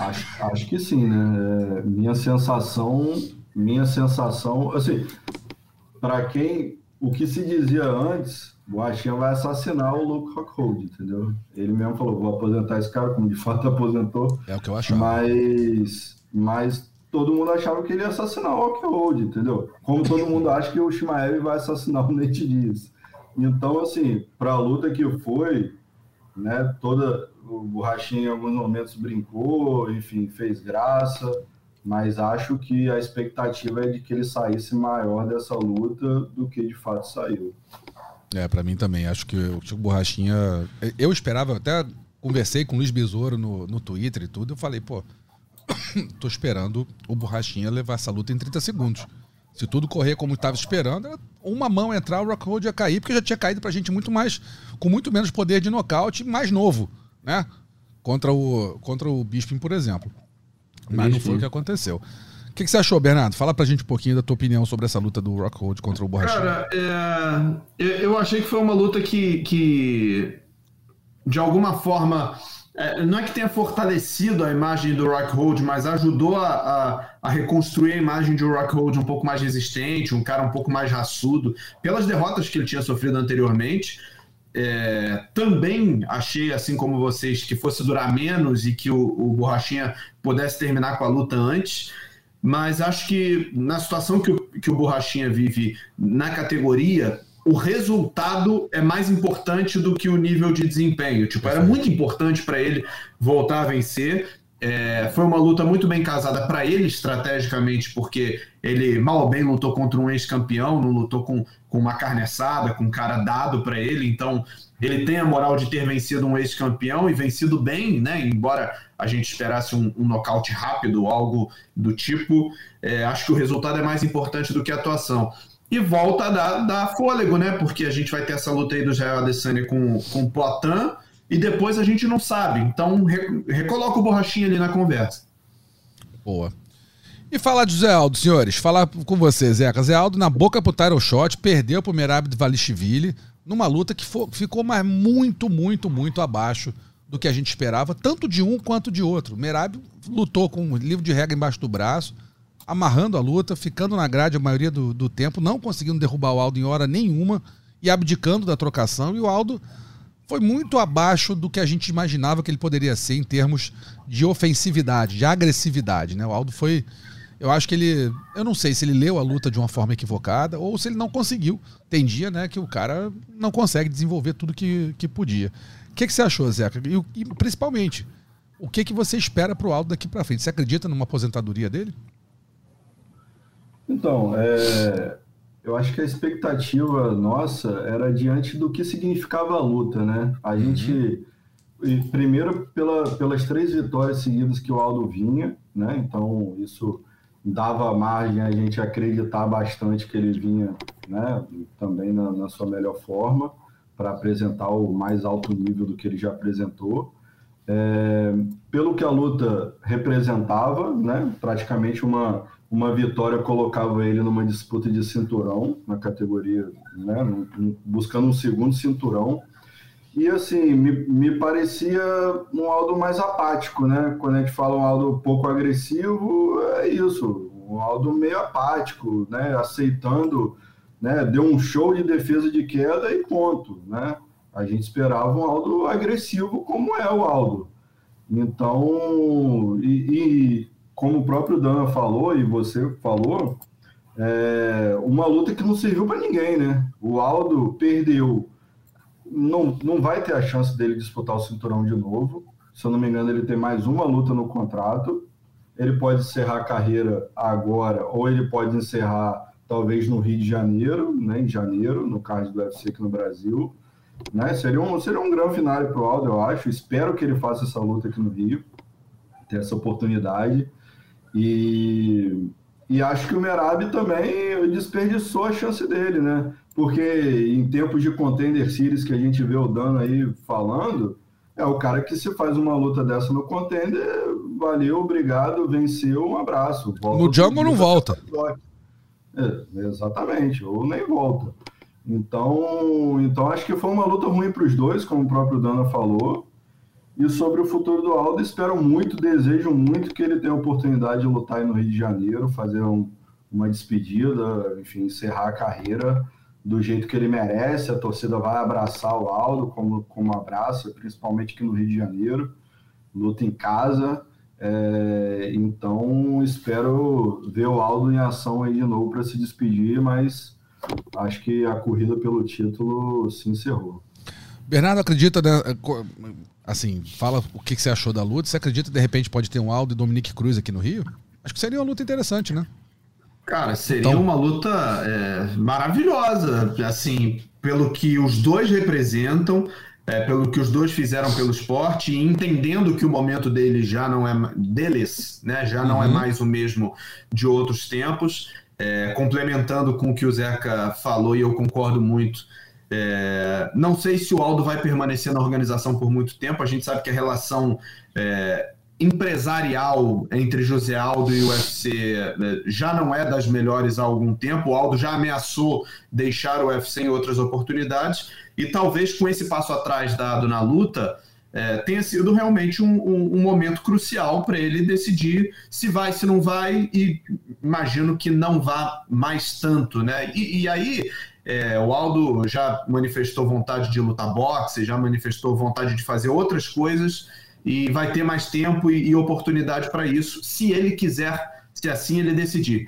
Acho, acho que sim, né? É, minha sensação, minha sensação, assim, para quem o que se dizia antes o Achinha vai assassinar o Luke Rockhold, entendeu? Ele mesmo falou, vou aposentar esse cara, como de fato aposentou. É o que eu achava. Mas, mas todo mundo achava que ele ia assassinar o Rockhold, entendeu? Como todo mundo acha que o Shimaev vai assassinar o Nate Diaz. Então, assim, para a luta que foi, né, toda o Borrachinha em alguns momentos brincou, enfim, fez graça, mas acho que a expectativa é de que ele saísse maior dessa luta do que de fato saiu. É, para mim também. Acho que o Chico Borrachinha. Eu esperava, até conversei com o Luiz Besouro no, no Twitter e tudo. Eu falei, pô, tô esperando o Borrachinha levar essa luta em 30 segundos. Se tudo correr como estava esperando, uma mão entrar, o Rockhold ia cair, porque já tinha caído pra gente muito mais, com muito menos poder de nocaute, mais novo, né? Contra o, contra o Bisping, por exemplo. Mas não foi o que aconteceu que, que você achou, Bernardo? Fala pra gente um pouquinho da tua opinião sobre essa luta do Rockhold contra o Borrachinha. Cara, é, eu achei que foi uma luta que, que de alguma forma, é, não é que tenha fortalecido a imagem do Rockhold, mas ajudou a, a, a, reconstruir a imagem de um Rockhold um pouco mais resistente, um cara um pouco mais raçudo, pelas derrotas que ele tinha sofrido anteriormente. É, também achei, assim como vocês, que fosse durar menos e que o, o Borrachinha pudesse terminar com a luta antes mas acho que na situação que o, que o Borrachinha vive na categoria, o resultado é mais importante do que o nível de desempenho. Tipo, era muito importante para ele voltar a vencer. É, foi uma luta muito bem casada para ele estrategicamente, porque ele mal ou bem lutou contra um ex-campeão, não lutou com, com uma carne assada, com um cara dado para ele. Então, ele tem a moral de ter vencido um ex-campeão e vencido bem, né? Embora a gente esperasse um, um nocaute rápido, algo do tipo. É, acho que o resultado é mais importante do que a atuação. E volta a dar, dar fôlego, né? Porque a gente vai ter essa luta aí do Jair Adesanya com, com Poitin e depois a gente não sabe. Então, re, recoloca o borrachinha ali na conversa. Boa. E falar de Zé Aldo, senhores. Falar com você, Zeca. Zé Aldo na boca pro Tyron Shot, perdeu pro Merab de Valishvili numa luta que ficou mais muito, muito, muito abaixo do que a gente esperava, tanto de um quanto de outro. Merab lutou com um livro de regra embaixo do braço, amarrando a luta, ficando na grade a maioria do, do tempo, não conseguindo derrubar o Aldo em hora nenhuma e abdicando da trocação. E o Aldo foi muito abaixo do que a gente imaginava que ele poderia ser em termos de ofensividade, de agressividade. Né? O Aldo foi. Eu acho que ele. Eu não sei se ele leu a luta de uma forma equivocada ou se ele não conseguiu. Tem dia né, que o cara não consegue desenvolver tudo que, que podia que, que você achou, Zeca? E, e principalmente, o que, que você espera para o Aldo daqui para frente? Você acredita numa aposentadoria dele? Então, é, eu acho que a expectativa nossa era diante do que significava a luta, né? A uhum. gente, primeiro pela, pelas três vitórias seguidas que o Aldo vinha, né? Então isso dava margem a gente acreditar bastante que ele vinha, né? Também na, na sua melhor forma para apresentar o mais alto nível do que ele já apresentou. É, pelo que a luta representava, né, praticamente uma, uma vitória colocava ele numa disputa de cinturão na categoria, né, buscando um segundo cinturão. E assim, me, me parecia um Aldo mais apático, né? Quando a gente fala um Aldo pouco agressivo, é isso, um Aldo meio apático, né? Aceitando, né? Deu um show de defesa de queda e ponto, né? A gente esperava um Aldo agressivo como é o Aldo. Então, e, e como o próprio Dana falou e você falou, é uma luta que não serviu para ninguém, né? O Aldo perdeu, não, não vai ter a chance dele disputar o cinturão de novo. Se eu não me engano, ele tem mais uma luta no contrato. Ele pode encerrar a carreira agora, ou ele pode encerrar talvez no Rio de Janeiro, né, em janeiro, no caso do UFC aqui no Brasil. Né? Seria, um, seria um grande final para o Aldo, eu acho. Espero que ele faça essa luta aqui no Rio, ter essa oportunidade. E, e acho que o Merab também desperdiçou a chance dele, né? Porque em tempos de contender series que a gente vê o Dano aí falando, é o cara que se faz uma luta dessa no contender, valeu, obrigado, venceu, um abraço. Volta no Jungle não volta. É, exatamente, ou nem volta. Então, então acho que foi uma luta ruim para os dois, como o próprio Dana falou. E sobre o futuro do Aldo, espero muito, desejo muito que ele tenha a oportunidade de lutar aí no Rio de Janeiro, fazer um, uma despedida, enfim, encerrar a carreira do jeito que ele merece. A torcida vai abraçar o Aldo como, como abraça, principalmente aqui no Rio de Janeiro. Luta em casa. É, então, espero ver o Aldo em ação aí de novo para se despedir, mas acho que a corrida pelo título se encerrou. Bernardo acredita, né, assim, fala o que você achou da luta. Você acredita de repente pode ter um Aldo e Dominique Cruz aqui no Rio? Acho que seria uma luta interessante, né? Cara, seria então... uma luta é, maravilhosa, assim, pelo que os dois representam, é, pelo que os dois fizeram pelo esporte, e entendendo que o momento deles já não é deles, né? Já não é uhum. é mais o mesmo de outros tempos. É, complementando com o que o Zeca falou, e eu concordo muito. É, não sei se o Aldo vai permanecer na organização por muito tempo. A gente sabe que a relação é, empresarial entre José Aldo e o UFC né, já não é das melhores há algum tempo. O Aldo já ameaçou deixar o UFC em outras oportunidades, e talvez com esse passo atrás dado na luta é, tenha sido realmente um, um, um momento crucial para ele decidir se vai, se não vai, e imagino que não vá mais tanto, né? E, e aí é, o Aldo já manifestou vontade de lutar boxe, já manifestou vontade de fazer outras coisas e vai ter mais tempo e, e oportunidade para isso, se ele quiser, se assim ele decidir.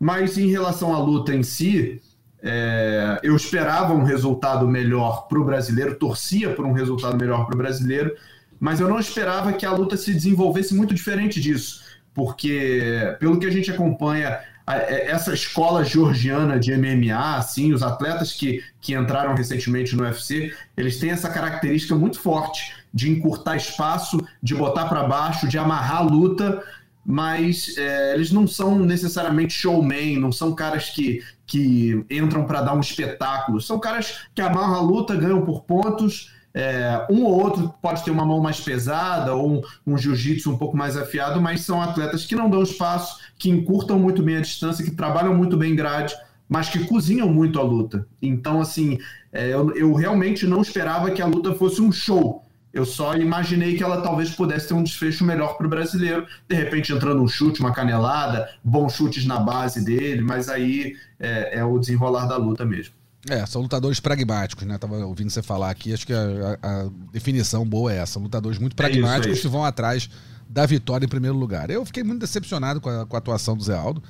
Mas em relação à luta em si, é, eu esperava um resultado melhor para o brasileiro, torcia por um resultado melhor para o brasileiro, mas eu não esperava que a luta se desenvolvesse muito diferente disso, porque pelo que a gente acompanha é, essa escola georgiana de MMA, assim, os atletas que, que entraram recentemente no UFC, eles têm essa característica muito forte de encurtar espaço, de botar para baixo, de amarrar a luta mas é, eles não são necessariamente showman, não são caras que, que entram para dar um espetáculo, são caras que amarram a luta, ganham por pontos. É, um ou outro pode ter uma mão mais pesada ou um, um jiu-jitsu um pouco mais afiado, mas são atletas que não dão espaço, que encurtam muito bem a distância, que trabalham muito bem grade, mas que cozinham muito a luta. Então, assim, é, eu, eu realmente não esperava que a luta fosse um show eu só imaginei que ela talvez pudesse ter um desfecho melhor para o brasileiro, de repente entrando um chute, uma canelada, bons chutes na base dele, mas aí é, é o desenrolar da luta mesmo. É, são lutadores pragmáticos, né? Tava ouvindo você falar aqui, acho que a, a, definição boa é essa. Lutadores muito pragmáticos é isso, é isso. que vão atrás da vitória em primeiro lugar. Eu fiquei muito decepcionado com a, com a atuação do Zé Aldo.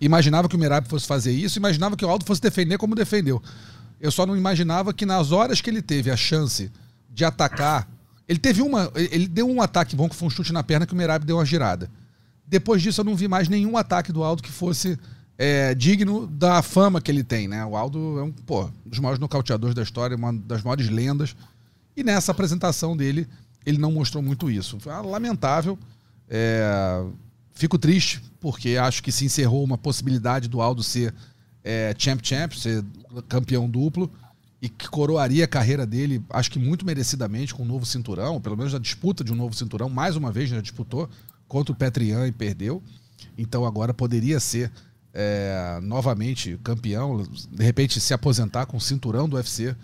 Imaginava que o Mirab fosse fazer isso, imaginava que o Aldo fosse defender como defendeu. Eu só não imaginava que nas horas que ele teve a chance de atacar ele teve uma. Ele deu um ataque bom que foi um chute na perna que o Merab deu uma girada. Depois disso, eu não vi mais nenhum ataque do Aldo que fosse é, digno da fama que ele tem, né? O Aldo é um, pô, um dos maiores nocauteadores da história, uma das maiores lendas. E nessa apresentação dele, ele não mostrou muito isso. Foi lamentável. É, fico triste, porque acho que se encerrou uma possibilidade do Aldo ser é, champ champ, ser campeão duplo, e que coroaria a carreira dele, acho que muito merecidamente, com um novo cinturão, pelo menos a disputa de um novo cinturão, mais uma vez já disputou contra o Petrian e perdeu. Então agora poderia ser é, novamente campeão, de repente se aposentar com o cinturão do UFC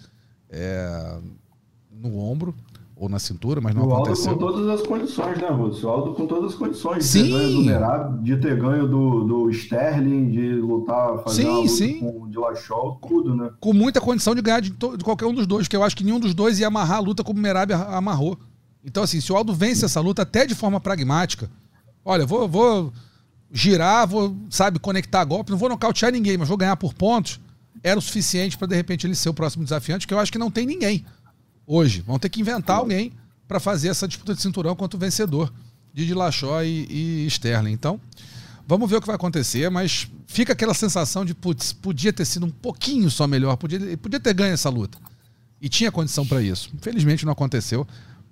é, no ombro ou na cintura, mas não o aconteceu. Aldo com todas as condições, né, Russo? O Aldo com todas as condições de sim. ter ganho do Merab, de ter ganho do, do Sterling, de lutar, fazer sim, luta sim. com o Dillashaw, tudo, né? Com muita condição de ganhar de, de, qualquer um dos dois, porque eu acho que nenhum dos dois ia amarrar a luta como o Merab amarrou. Então, assim, se o Aldo vence essa luta até de forma pragmática, olha, vou, vou girar, vou, sabe, conectar golpe, não vou nocautear ninguém, mas vou ganhar por pontos, era o suficiente para de repente ele ser o próximo desafiante, que eu acho que não tem ninguém hoje. Vão ter que inventar alguém para fazer essa disputa de cinturão contra o vencedor de Dillashaw e, e Sterling. Então, vamos ver o que vai acontecer, mas fica aquela sensação de, putz, podia ter sido um pouquinho só melhor, podia, podia ter ganho essa luta. E tinha condição para isso. Infelizmente não aconteceu.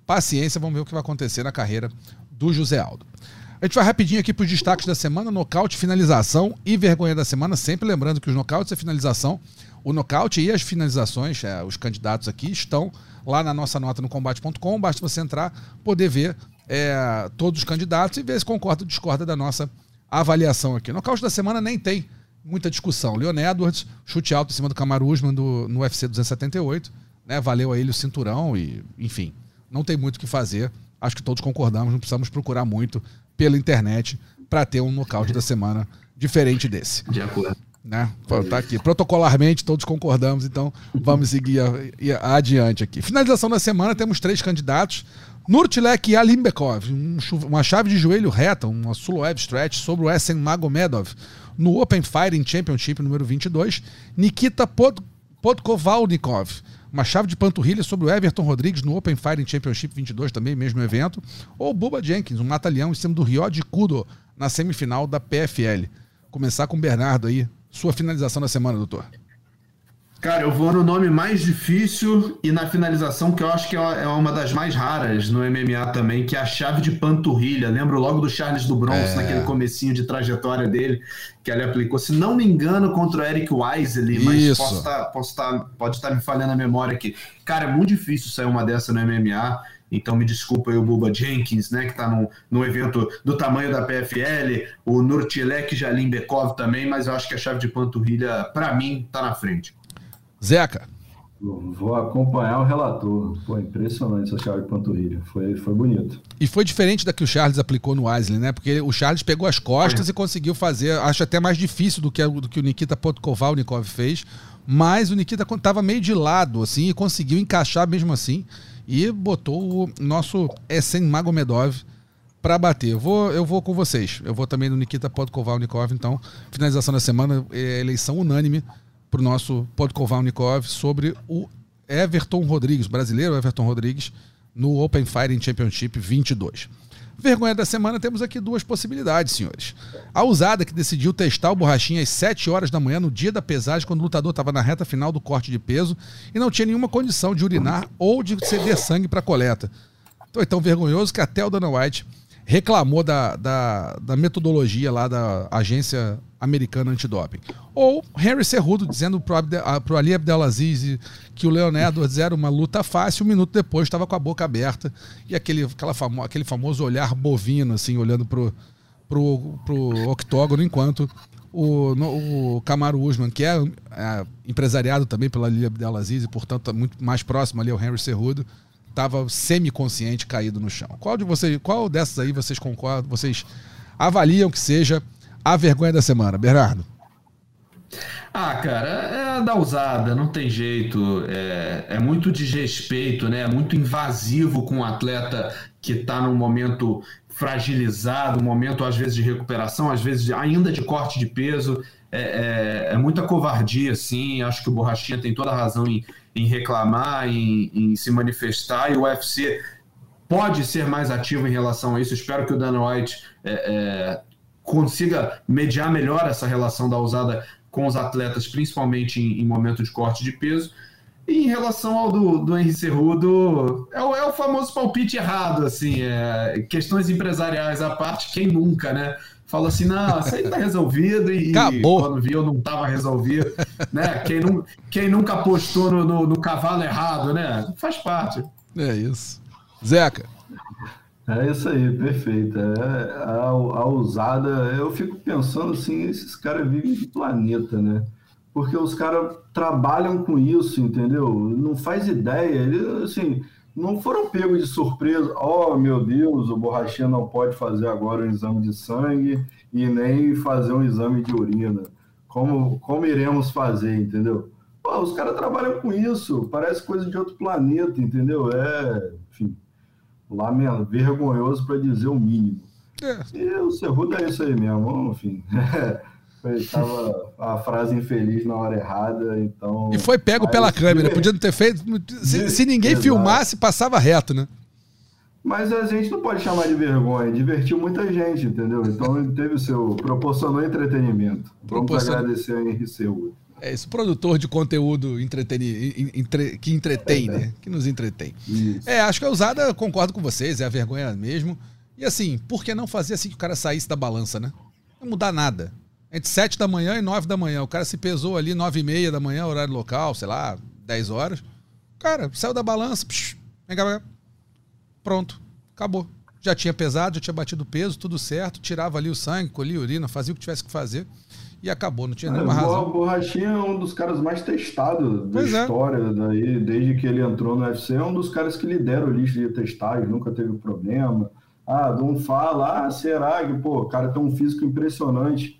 Paciência, vamos ver o que vai acontecer na carreira do José Aldo. A gente vai rapidinho aqui para os destaques da semana: nocaute, finalização e vergonha da semana. Sempre lembrando que os nocautes e finalização, o nocaute e as finalizações, é, os candidatos aqui, estão lá na nossa nota no combate.com. Basta você entrar, poder ver é, todos os candidatos e ver se concorda ou discorda da nossa avaliação aqui. Nocaute da semana nem tem muita discussão. Leon Edwards, chute alto em cima do Kamaru Usman do, no UFC 278. Né, valeu a ele o cinturão e, enfim, não tem muito o que fazer. Acho que todos concordamos, não precisamos procurar muito pela internet para ter um nocaute da semana diferente desse. De acordo. Né? Tá aqui. Protocolarmente todos concordamos, então vamos seguir a, a, adiante aqui. Finalização da semana, temos três candidatos. Nurtilek Alimbekov, um, uma chave de joelho reta, uma Suloev stretch sobre o Essen Magomedov no Open Fighting Championship número 22. Nikita Pod, Podkovalnikov, uma chave de panturrilha sobre o Everton Rodrigues no Open Fighting Championship 22, também mesmo evento. Ou Bubba Jenkins, um mata-leão em cima do Ryo de Kudo na semifinal da PFL. Começar com o Bernardo aí, sua finalização da semana, doutor. Cara, eu vou no nome mais difícil e na finalização que eu acho que é uma das mais raras no MMA também, que é a chave de panturrilha. Lembro logo do Charles do Bronx, é. naquele comecinho de trajetória dele, que ele aplicou, se não me engano, contra o Eric Wisely, mas Isso. posso tá, posso tá, pode estar tá me falhando a memória aqui. Cara, é muito difícil sair uma dessa no MMA. Então me desculpa aí o Buba Jenkins, né, que está no, no evento do tamanho da PFL, o Nurtilek Jalimbekov também, mas eu acho que a chave de panturrilha, para mim, está na frente. Zeca. Vou acompanhar o relator. Foi impressionante essa chave de panturrilha. Foi, foi bonito. E foi diferente da que o Charles aplicou no Wesley, né? Porque o Charles pegou as costas é. e conseguiu fazer, acho até mais difícil do que, do que o Nikita Podkovalnikov fez, mas o Nikita estava meio de lado, assim, e conseguiu encaixar mesmo assim e botou o nosso Essen Magomedov para bater. Eu vou, eu vou com vocês. Eu vou também no Nikita Podkovalnikov, então, finalização da semana, é eleição unânime para o nosso Podkovalnikov sobre o Everton Rodrigues, brasileiro Everton Rodrigues, no Open Fighting Championship 22. Vergonha da semana, temos aqui duas possibilidades, senhores. A usada que decidiu testar o borrachinha às 7 horas da manhã, no dia da pesagem, quando o lutador estava na reta final do corte de peso e não tinha nenhuma condição de urinar ou de ceder sangue para coleta. Então, é tão vergonhoso que até o Dana White reclamou da, da, da metodologia lá da agência americana antidoping. Ou Henry Cerrudo dizendo para o Ali Abdelaziz que o Leon Edwards era uma luta fácil, um minuto depois estava com a boca aberta e aquele, aquela famo, aquele famoso olhar bovino, assim, olhando pro, pro, pro octógono, enquanto o, no, o Camaro Usman, que é, é, empresariado também pela Ali Abdelaziz e, portanto, muito mais próximo ali ao Henry Cerrudo, estava semi-consciente caído no chão. Qual de vocês, qual dessas aí vocês concordam, vocês avaliam que seja a vergonha da semana, Bernardo? Ah, cara, é da usada, não tem jeito. É, é muito desrespeito, né? É muito invasivo com um atleta que está num momento fragilizado, um momento às vezes de recuperação, às vezes ainda de corte de peso. É, é, é muita covardia, sim. Acho que o Borrachinha tem toda a razão em, em reclamar, em, em se manifestar, e o UFC pode ser mais ativo em relação a isso. Espero que o Dana White é, é, consiga mediar melhor essa relação da usada com os atletas, principalmente em, em momento de corte de peso. E em relação ao do, do Henry Cerrudo, é o, é o famoso palpite errado, assim, é, questões empresariais à parte, quem nunca, né? Fala assim, não, isso aí tá resolvido e Acabou. quando viu não tava resolvido, né? Quem, não, quem nunca apostou no, no, no cavalo errado, né? Faz parte. É isso. Zeca. É isso aí, perfeito. É, a, a usada, eu fico pensando assim, esses caras vivem de planeta, né? Porque os caras trabalham com isso, entendeu? Não faz ideia. Eles, assim, não foram pegos de surpresa. Oh, meu Deus, o Borrachinha não pode fazer agora um exame de sangue e nem fazer um exame de urina. Como, como iremos fazer, entendeu? Pô, os caras trabalham com isso. Parece coisa de outro planeta, entendeu? É, enfim, lamento, vergonhoso para dizer o mínimo. É. E o Cerrudo é isso aí mesmo, enfim. Estava a frase infeliz na hora errada, então. E foi pego pela câmera. Podia não ter feito. Se, se ninguém Exato. filmasse, passava reto, né? Mas a gente não pode chamar de vergonha, divertiu muita gente, entendeu? Então teve o seu. proporcionou entretenimento. Vamos Proporcionou. agradecer a Cerrudo. É isso, produtor de conteúdo entreteni, en- entre- que entretém, né? Que nos entretém. Isso. É, acho que a usada, concordo com vocês, é a vergonha mesmo. E assim, por que não fazer assim que o cara saísse da balança, né? Não mudar nada. Entre 7 da manhã e 9 da manhã. O cara se pesou ali 9 e meia da manhã, horário local, sei lá, 10 horas. Cara, saiu da balança, psh, vem cá, vem cá. pronto, acabou. Já tinha pesado, já tinha batido o peso, tudo certo, tirava ali o sangue, colhia a urina, fazia o que tivesse que fazer e acabou, não tinha É, nenhuma o razão. Borrachinha é um dos caras mais testados da Pois é. história, daí, desde que ele entrou no UFC, é um dos caras que lidera o lixo de testagem, nunca teve problema. Ah, não fala, ah, será que, pô, o cara tem um físico impressionante,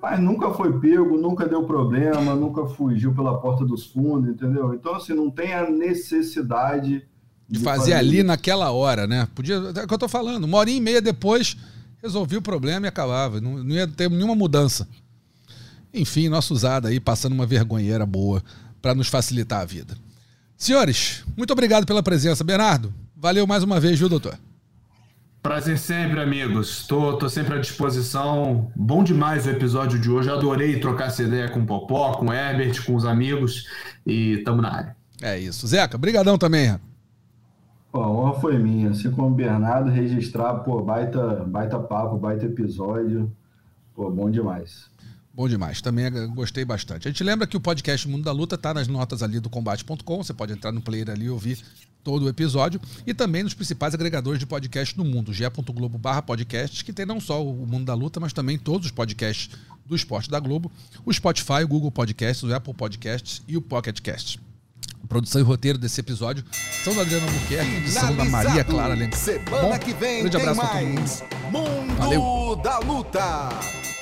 mas nunca foi pego, nunca deu problema, nunca fugiu pela porta dos fundos, entendeu? Então, assim, não tem a necessidade de fazer ali naquela hora, né? Podia, é o que eu tô falando, uma hora e meia depois resolvia o problema e acabava. Não, não ia ter nenhuma mudança. Enfim, nossa usada aí passando uma vergonheira boa para nos facilitar a vida. Senhores, muito obrigado pela presença. Bernardo, valeu mais uma vez, viu, doutor? Prazer sempre, amigos. Tô, tô sempre à disposição. Bom demais o episódio de hoje. Adorei trocar essa ideia com o Popó, com o Herbert, com os amigos. E tamo na área. É isso. Zeca, brigadão também. Pô, a honra foi minha, assim como o Bernardo, registrar, pô, baita, baita papo, baita episódio, pô, bom demais. Bom demais, também eh, gostei bastante. A gente lembra que o podcast Mundo da Luta tá nas notas ali do combate.com, você pode entrar no player ali e ouvir todo o episódio, e também nos principais agregadores de podcast do mundo, ge.globo barra podcasts, que tem não só o Mundo da Luta, mas também todos os podcasts do esporte da Globo, o Spotify, o Google Podcasts, o Apple Podcasts e o Pocket Cast. Produção e roteiro desse episódio são da Adriana Albuquerque, edição da Maria Clara Lenk. Semana Bom, que vem grande tem abraço mundo. mais Mundo Valeu. da Luta.